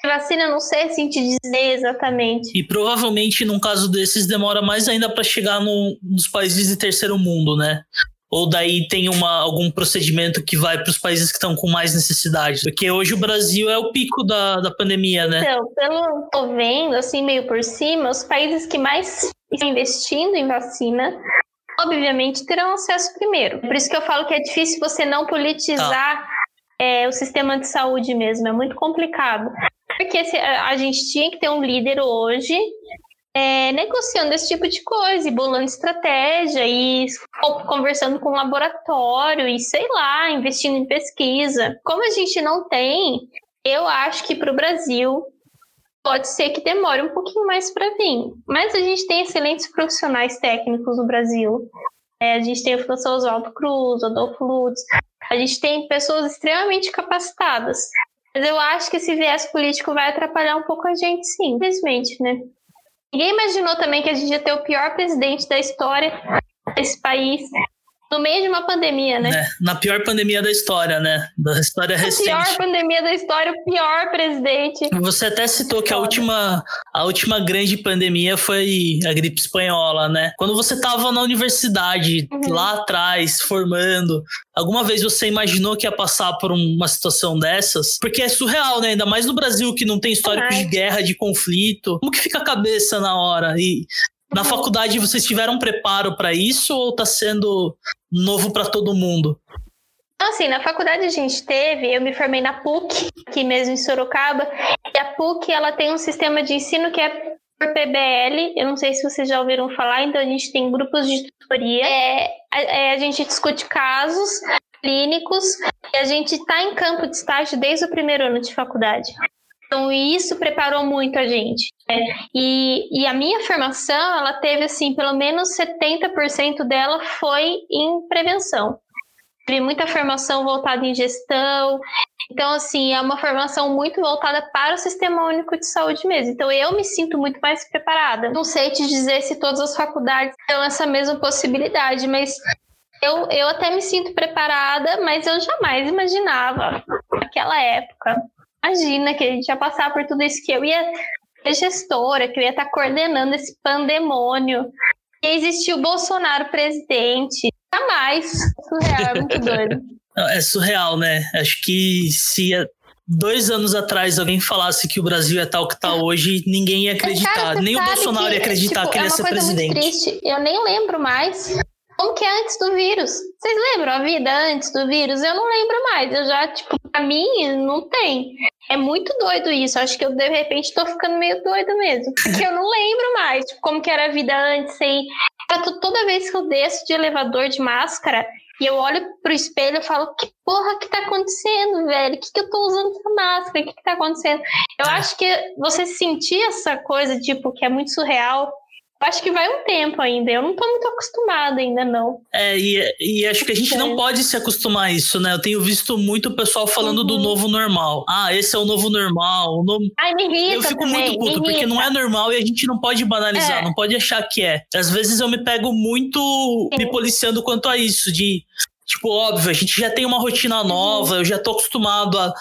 Vacina, não sei assim te dizer exatamente. E provavelmente, num caso desses, demora mais ainda para chegar no, nos países de terceiro mundo, né? Ou daí tem uma, algum procedimento que vai para os países que estão com mais necessidade? Porque hoje o Brasil é o pico da, da pandemia, né? Então, pelo que tô vendo, assim, meio por cima, os países que mais estão investindo em vacina obviamente terão acesso primeiro. Por isso que eu falo que é difícil você não politizar tá. é, o sistema de saúde mesmo, é muito complicado. Porque se, a gente tinha que ter um líder hoje é, negociando esse tipo de coisa, e bolando estratégia, e conversando com o laboratório, e sei lá, investindo em pesquisa. Como a gente não tem, eu acho que para o Brasil pode ser que demore um pouquinho mais para vir. Mas a gente tem excelentes profissionais técnicos no Brasil. É, a gente tem o professor Oswaldo Cruz, Adolfo Lutz. A gente tem pessoas extremamente capacitadas. Mas eu acho que esse viés político vai atrapalhar um pouco a gente, sim, infelizmente, né? Ninguém imaginou também que a gente ia ter o pior presidente da história desse país no meio de uma pandemia, né? É, na pior pandemia da história, né? Da história recente. A pior pandemia da história, o pior presidente. Você até citou que a última, a última grande pandemia foi a gripe espanhola, né? Quando você estava na universidade, uhum. lá atrás, formando, alguma vez você imaginou que ia passar por uma situação dessas? Porque é surreal, né? Ainda mais no Brasil, que não tem histórico de guerra, de conflito. Como que fica a cabeça na hora? E na faculdade vocês tiveram preparo para isso ou está sendo novo para todo mundo? Assim, na faculdade a gente teve, eu me formei na PUC, aqui mesmo em Sorocaba, e a PUC ela tem um sistema de ensino que é por PBL, eu não sei se vocês já ouviram falar, então a gente tem grupos de tutoria, é, é, a gente discute casos clínicos e a gente está em campo de estágio desde o primeiro ano de faculdade. Então, isso preparou muito a gente. Né? E, e a minha formação, ela teve, assim, pelo menos 70% dela foi em prevenção. Tive muita formação voltada em gestão. Então, assim, é uma formação muito voltada para o Sistema Único de Saúde mesmo. Então, eu me sinto muito mais preparada. Não sei te dizer se todas as faculdades têm essa mesma possibilidade, mas eu, eu até me sinto preparada, mas eu jamais imaginava naquela época Imagina que a gente ia passar por tudo isso, que eu ia ser gestora, que eu ia estar coordenando esse pandemônio. E existiu o Bolsonaro presidente. Jamais. Surreal, é muito doido. É surreal, né? Acho que se dois anos atrás alguém falasse que o Brasil é tal que está hoje, ninguém ia acreditar. Cara, Nem o Bolsonaro que, ia acreditar tipo, que ele é ia ser presidente. Muito triste. Eu nem lembro mais como que é antes do vírus. Vocês lembram a vida antes do vírus? Eu não lembro mais. Eu já, tipo, pra mim, não tem. É muito doido isso. Acho que eu, de repente, tô ficando meio doida mesmo. Porque eu não lembro mais tipo, como que era a vida antes. E toda vez que eu desço de elevador de máscara e eu olho pro espelho e falo, que porra que tá acontecendo, velho? Que que eu tô usando essa máscara? Que que tá acontecendo? Eu é. acho que você sentir essa coisa, tipo, que é muito surreal, Acho que vai um tempo ainda. Eu não tô muito acostumada ainda, não. É, e, e acho que a gente é. não pode se acostumar a isso, né? Eu tenho visto muito o pessoal falando uhum. do novo normal. Ah, esse é o novo normal. O novo... Ai, me irrita Eu fico também, muito puto, porque não é normal e a gente não pode banalizar, é. não pode achar que é. Às vezes eu me pego muito Sim. me policiando quanto a isso, de Tipo, óbvio, a gente já tem uma rotina uhum. nova, eu já tô acostumado a.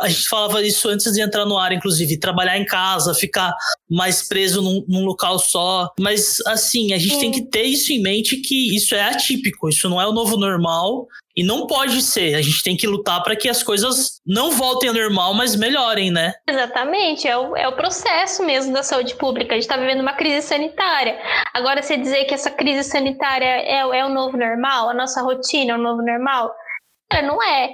A gente falava isso antes de entrar no ar, inclusive, trabalhar em casa, ficar mais preso num, num local só. Mas, assim, a gente tem que ter isso em mente que isso é atípico, isso não é o novo normal. E não pode ser. A gente tem que lutar para que as coisas não voltem ao normal, mas melhorem, né? Exatamente. É o, é o processo mesmo da saúde pública. A gente está vivendo uma crise sanitária. Agora, você dizer que essa crise sanitária é, é o novo normal, a nossa rotina é o novo normal, não é.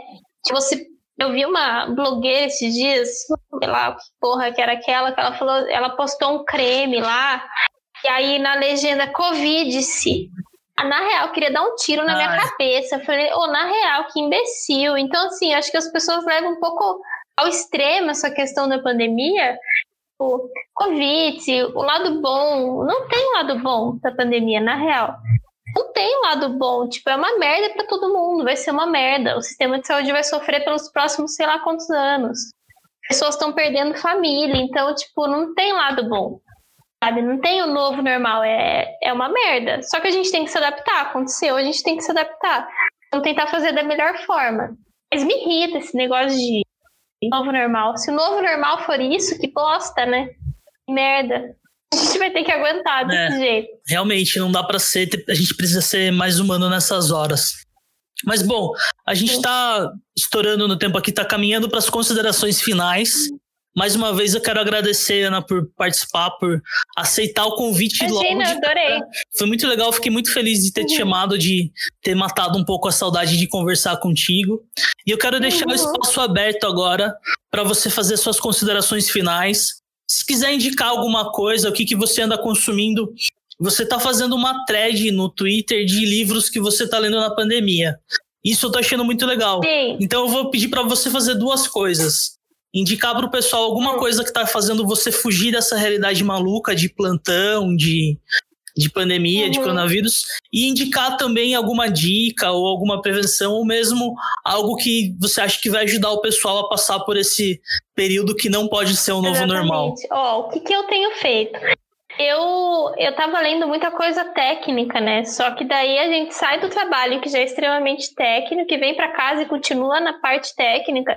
Se você eu vi uma blogueira esses dias, sei lá, que porra que era aquela, que ela falou, ela postou um creme lá, e aí na legenda Covid-se. Ah, na real, eu queria dar um tiro na Ai. minha cabeça. Eu falei, oh, na real, que imbecil. Então, assim, acho que as pessoas levam um pouco ao extremo essa questão da pandemia. O Covid, o lado bom. Não tem lado bom da pandemia, na real. Não tem lado bom. Tipo, é uma merda para todo mundo. Vai ser uma merda. O sistema de saúde vai sofrer pelos próximos sei lá quantos anos. pessoas estão perdendo família, então, tipo, não tem lado bom. Sabe? Não tem o novo normal, é, é uma merda. Só que a gente tem que se adaptar. Aconteceu, a gente tem que se adaptar. Vamos tentar fazer da melhor forma. Mas me irrita esse negócio de novo normal. Se o novo normal for isso, que bosta, né? Merda. A gente vai ter que aguentar desse é, jeito. Realmente, não dá para ser. A gente precisa ser mais humano nessas horas. Mas bom, a gente está estourando no tempo aqui, está caminhando para as considerações finais. Mais uma vez eu quero agradecer, Ana, por participar, por aceitar o convite Imagina, logo. De... adorei. Foi muito legal, fiquei muito feliz de ter uhum. te chamado, de ter matado um pouco a saudade de conversar contigo. E eu quero deixar uhum. o espaço aberto agora para você fazer suas considerações finais. Se quiser indicar alguma coisa, o que, que você anda consumindo você está fazendo uma thread no Twitter de livros que você está lendo na pandemia. Isso eu tô achando muito legal. Sim. Então eu vou pedir para você fazer duas coisas. Indicar para o pessoal alguma coisa que está fazendo você fugir dessa realidade maluca de plantão, de, de pandemia, uhum. de coronavírus, e indicar também alguma dica ou alguma prevenção, ou mesmo algo que você acha que vai ajudar o pessoal a passar por esse período que não pode ser um novo Exatamente. normal. Ó, oh, o que, que eu tenho feito? Eu, eu tava lendo muita coisa técnica, né? Só que daí a gente sai do trabalho que já é extremamente técnico e vem para casa e continua na parte técnica.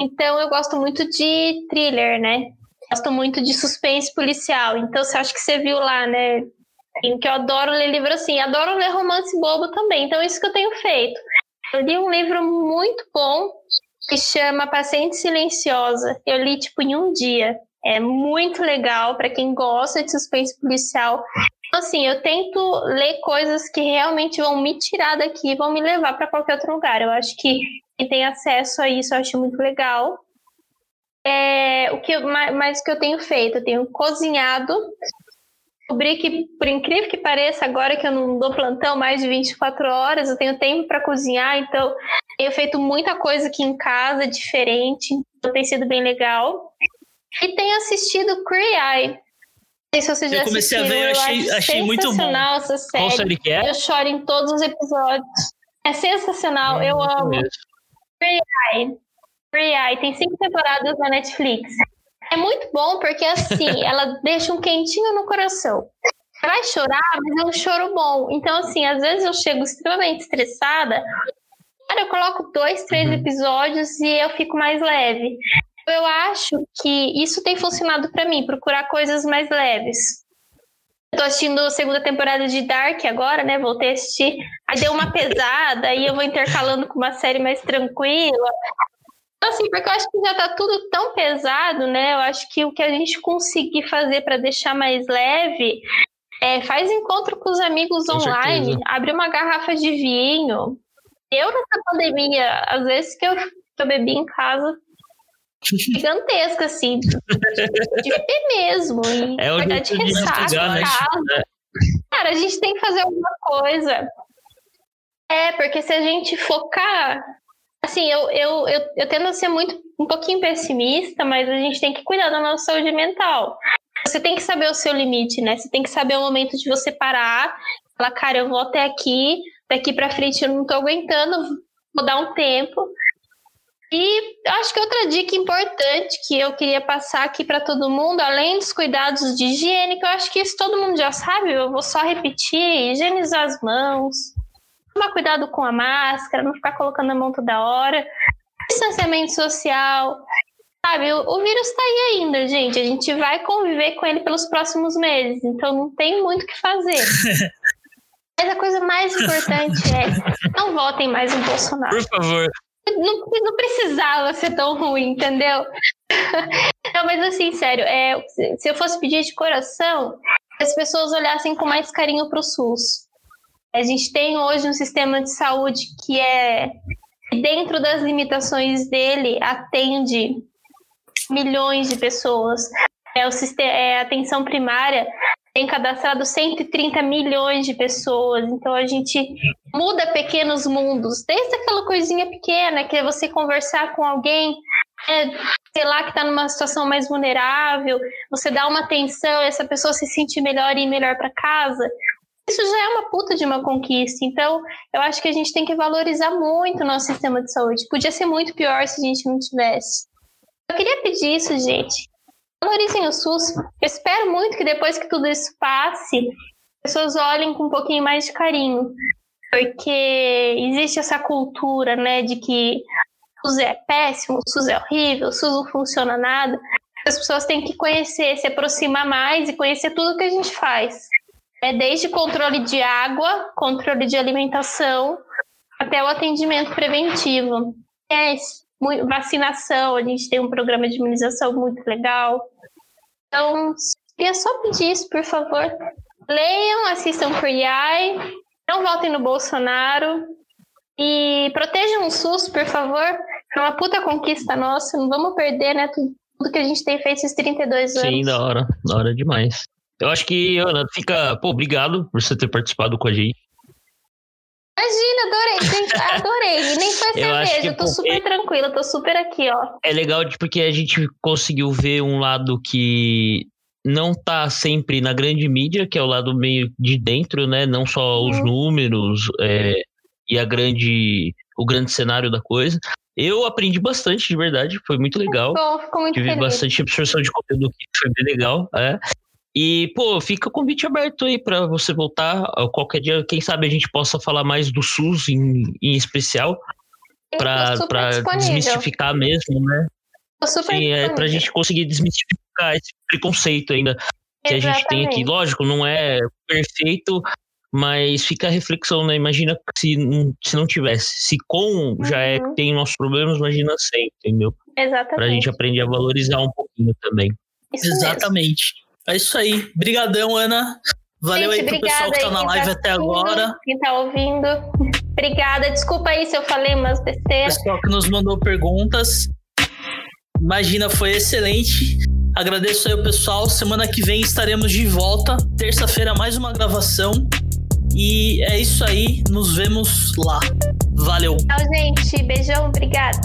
Então eu gosto muito de thriller, né? Gosto muito de suspense policial. Então você acha que você viu lá, né? Que eu adoro ler livro assim, adoro ler romance bobo também. Então é isso que eu tenho feito. Eu li um livro muito bom que chama Paciente Silenciosa. Eu li tipo em um dia. É muito legal para quem gosta de suspense policial. Então, assim, eu tento ler coisas que realmente vão me tirar daqui vão me levar para qualquer outro lugar. Eu acho que quem tem acesso a isso eu acho muito legal. É, o que mais que eu tenho feito? Eu tenho cozinhado. Descobri que, por incrível que pareça, agora que eu não dou plantão mais de 24 horas, eu tenho tempo para cozinhar, então tenho feito muita coisa aqui em casa diferente, então tem sido bem legal. E tenho assistido Eye. Não sei se você já eu comecei assistiu. a ver, eu achei, eu achei muito bom. Essa série. Qual série que é? Eu choro em todos os episódios. É sensacional, hum, eu amo. Queer Eye. Queer Eye tem cinco temporadas na Netflix. É muito bom porque assim, ela deixa um quentinho no coração. Vai chorar, mas é um choro bom. Então, assim, às vezes eu chego extremamente estressada, cara, eu coloco dois, três uhum. episódios e eu fico mais leve. Eu acho que isso tem funcionado para mim, procurar coisas mais leves. Eu tô assistindo a segunda temporada de Dark agora, né? Voltei a assistir. Aí deu uma pesada, aí eu vou intercalando com uma série mais tranquila. Então, assim, porque eu acho que já tá tudo tão pesado, né? Eu acho que o que a gente conseguir fazer para deixar mais leve é faz encontro com os amigos com online, certeza. abre uma garrafa de vinho. Eu, nessa pandemia, às vezes que eu, que eu bebi em casa, gigantesca, assim, de beber mesmo. E, é o verdade, de ressaca, né? Cara, a gente tem que fazer alguma coisa. É, porque se a gente focar. Assim, eu, eu, eu, eu tendo a ser muito um pouquinho pessimista, mas a gente tem que cuidar da nossa saúde mental. Você tem que saber o seu limite, né? Você tem que saber o momento de você parar, falar, cara, eu vou até aqui, daqui para frente eu não tô aguentando, vou dar um tempo. E acho que outra dica importante que eu queria passar aqui para todo mundo, além dos cuidados de higiene, que eu acho que isso todo mundo já sabe, eu vou só repetir: higienizar as mãos, tomar cuidado com a máscara, não ficar colocando a mão toda hora, distanciamento social. Sabe, o, o vírus está aí ainda, gente. A gente vai conviver com ele pelos próximos meses, então não tem muito o que fazer. Mas a coisa mais importante é não votem mais no Bolsonaro. Por favor. Não, não precisava ser tão ruim, entendeu? não, mas assim, sério, é, se eu fosse pedir de coração, as pessoas olhassem com mais carinho para o SUS. A gente tem hoje um sistema de saúde que é, dentro das limitações dele, atende milhões de pessoas. É, o sistema, é, a atenção primária tem cadastrado 130 milhões de pessoas. Então a gente muda pequenos mundos, desde aquela coisinha pequena que é você conversar com alguém, é, sei lá, que está numa situação mais vulnerável, você dá uma atenção, essa pessoa se sentir melhor e melhor para casa. Isso já é uma puta de uma conquista. Então, eu acho que a gente tem que valorizar muito o nosso sistema de saúde. Podia ser muito pior se a gente não tivesse. Eu queria pedir isso, gente. Valorizem o SUS. Eu espero muito que depois que tudo isso passe, as pessoas olhem com um pouquinho mais de carinho. Porque existe essa cultura, né, de que o SUS é péssimo, o SUS é horrível, o SUS não funciona nada. As pessoas têm que conhecer, se aproximar mais e conhecer tudo que a gente faz. É desde controle de água, controle de alimentação, até o atendimento preventivo. É vacinação, a gente tem um programa de imunização muito legal. Então, queria só pedir isso, por favor. Leiam, assistam por IAI, não votem no Bolsonaro e protejam o SUS, por favor. É uma puta conquista nossa, não vamos perder, né? Tudo, tudo que a gente tem feito esses 32 anos. Sim, da hora, da hora demais. Eu acho que, Ana, fica. Pô, obrigado por você ter participado com a gente. Imagina, adorei, adorei. Nem foi cerveja, eu tô super tranquila, tô super aqui, ó. É legal porque a gente conseguiu ver um lado que não tá sempre na grande mídia, que é o lado meio de dentro, né? Não só os uhum. números é, e a grande, o grande cenário da coisa. Eu aprendi bastante, de verdade, foi muito legal. Bom, ficou muito Tive feliz. bastante absorção de conteúdo que foi bem legal. É. E, pô, fica o convite aberto aí para você voltar. Qualquer dia, quem sabe a gente possa falar mais do SUS em, em especial. para desmistificar mesmo, né? Sim, é pra gente conseguir desmistificar esse preconceito ainda que Exatamente. a gente tem aqui. Lógico, não é perfeito, mas fica a reflexão, né? Imagina se, se não tivesse. Se com já é, uhum. tem nossos problemas, imagina sem, entendeu? Exatamente. Pra gente aprender a valorizar um pouquinho também. Isso Exatamente. Mesmo. É isso aí. Brigadão, Ana. Valeu Gente, aí pro pessoal que tá na live tá até agora. Quem tá ouvindo. Obrigada. Desculpa aí se eu falei umas besteiras. Pessoal que nos mandou perguntas. Imagina, foi excelente. Agradeço aí o pessoal. Semana que vem estaremos de volta. Terça-feira, mais uma gravação. E é isso aí. Nos vemos lá. Valeu. Tchau, gente. Beijão. Obrigada.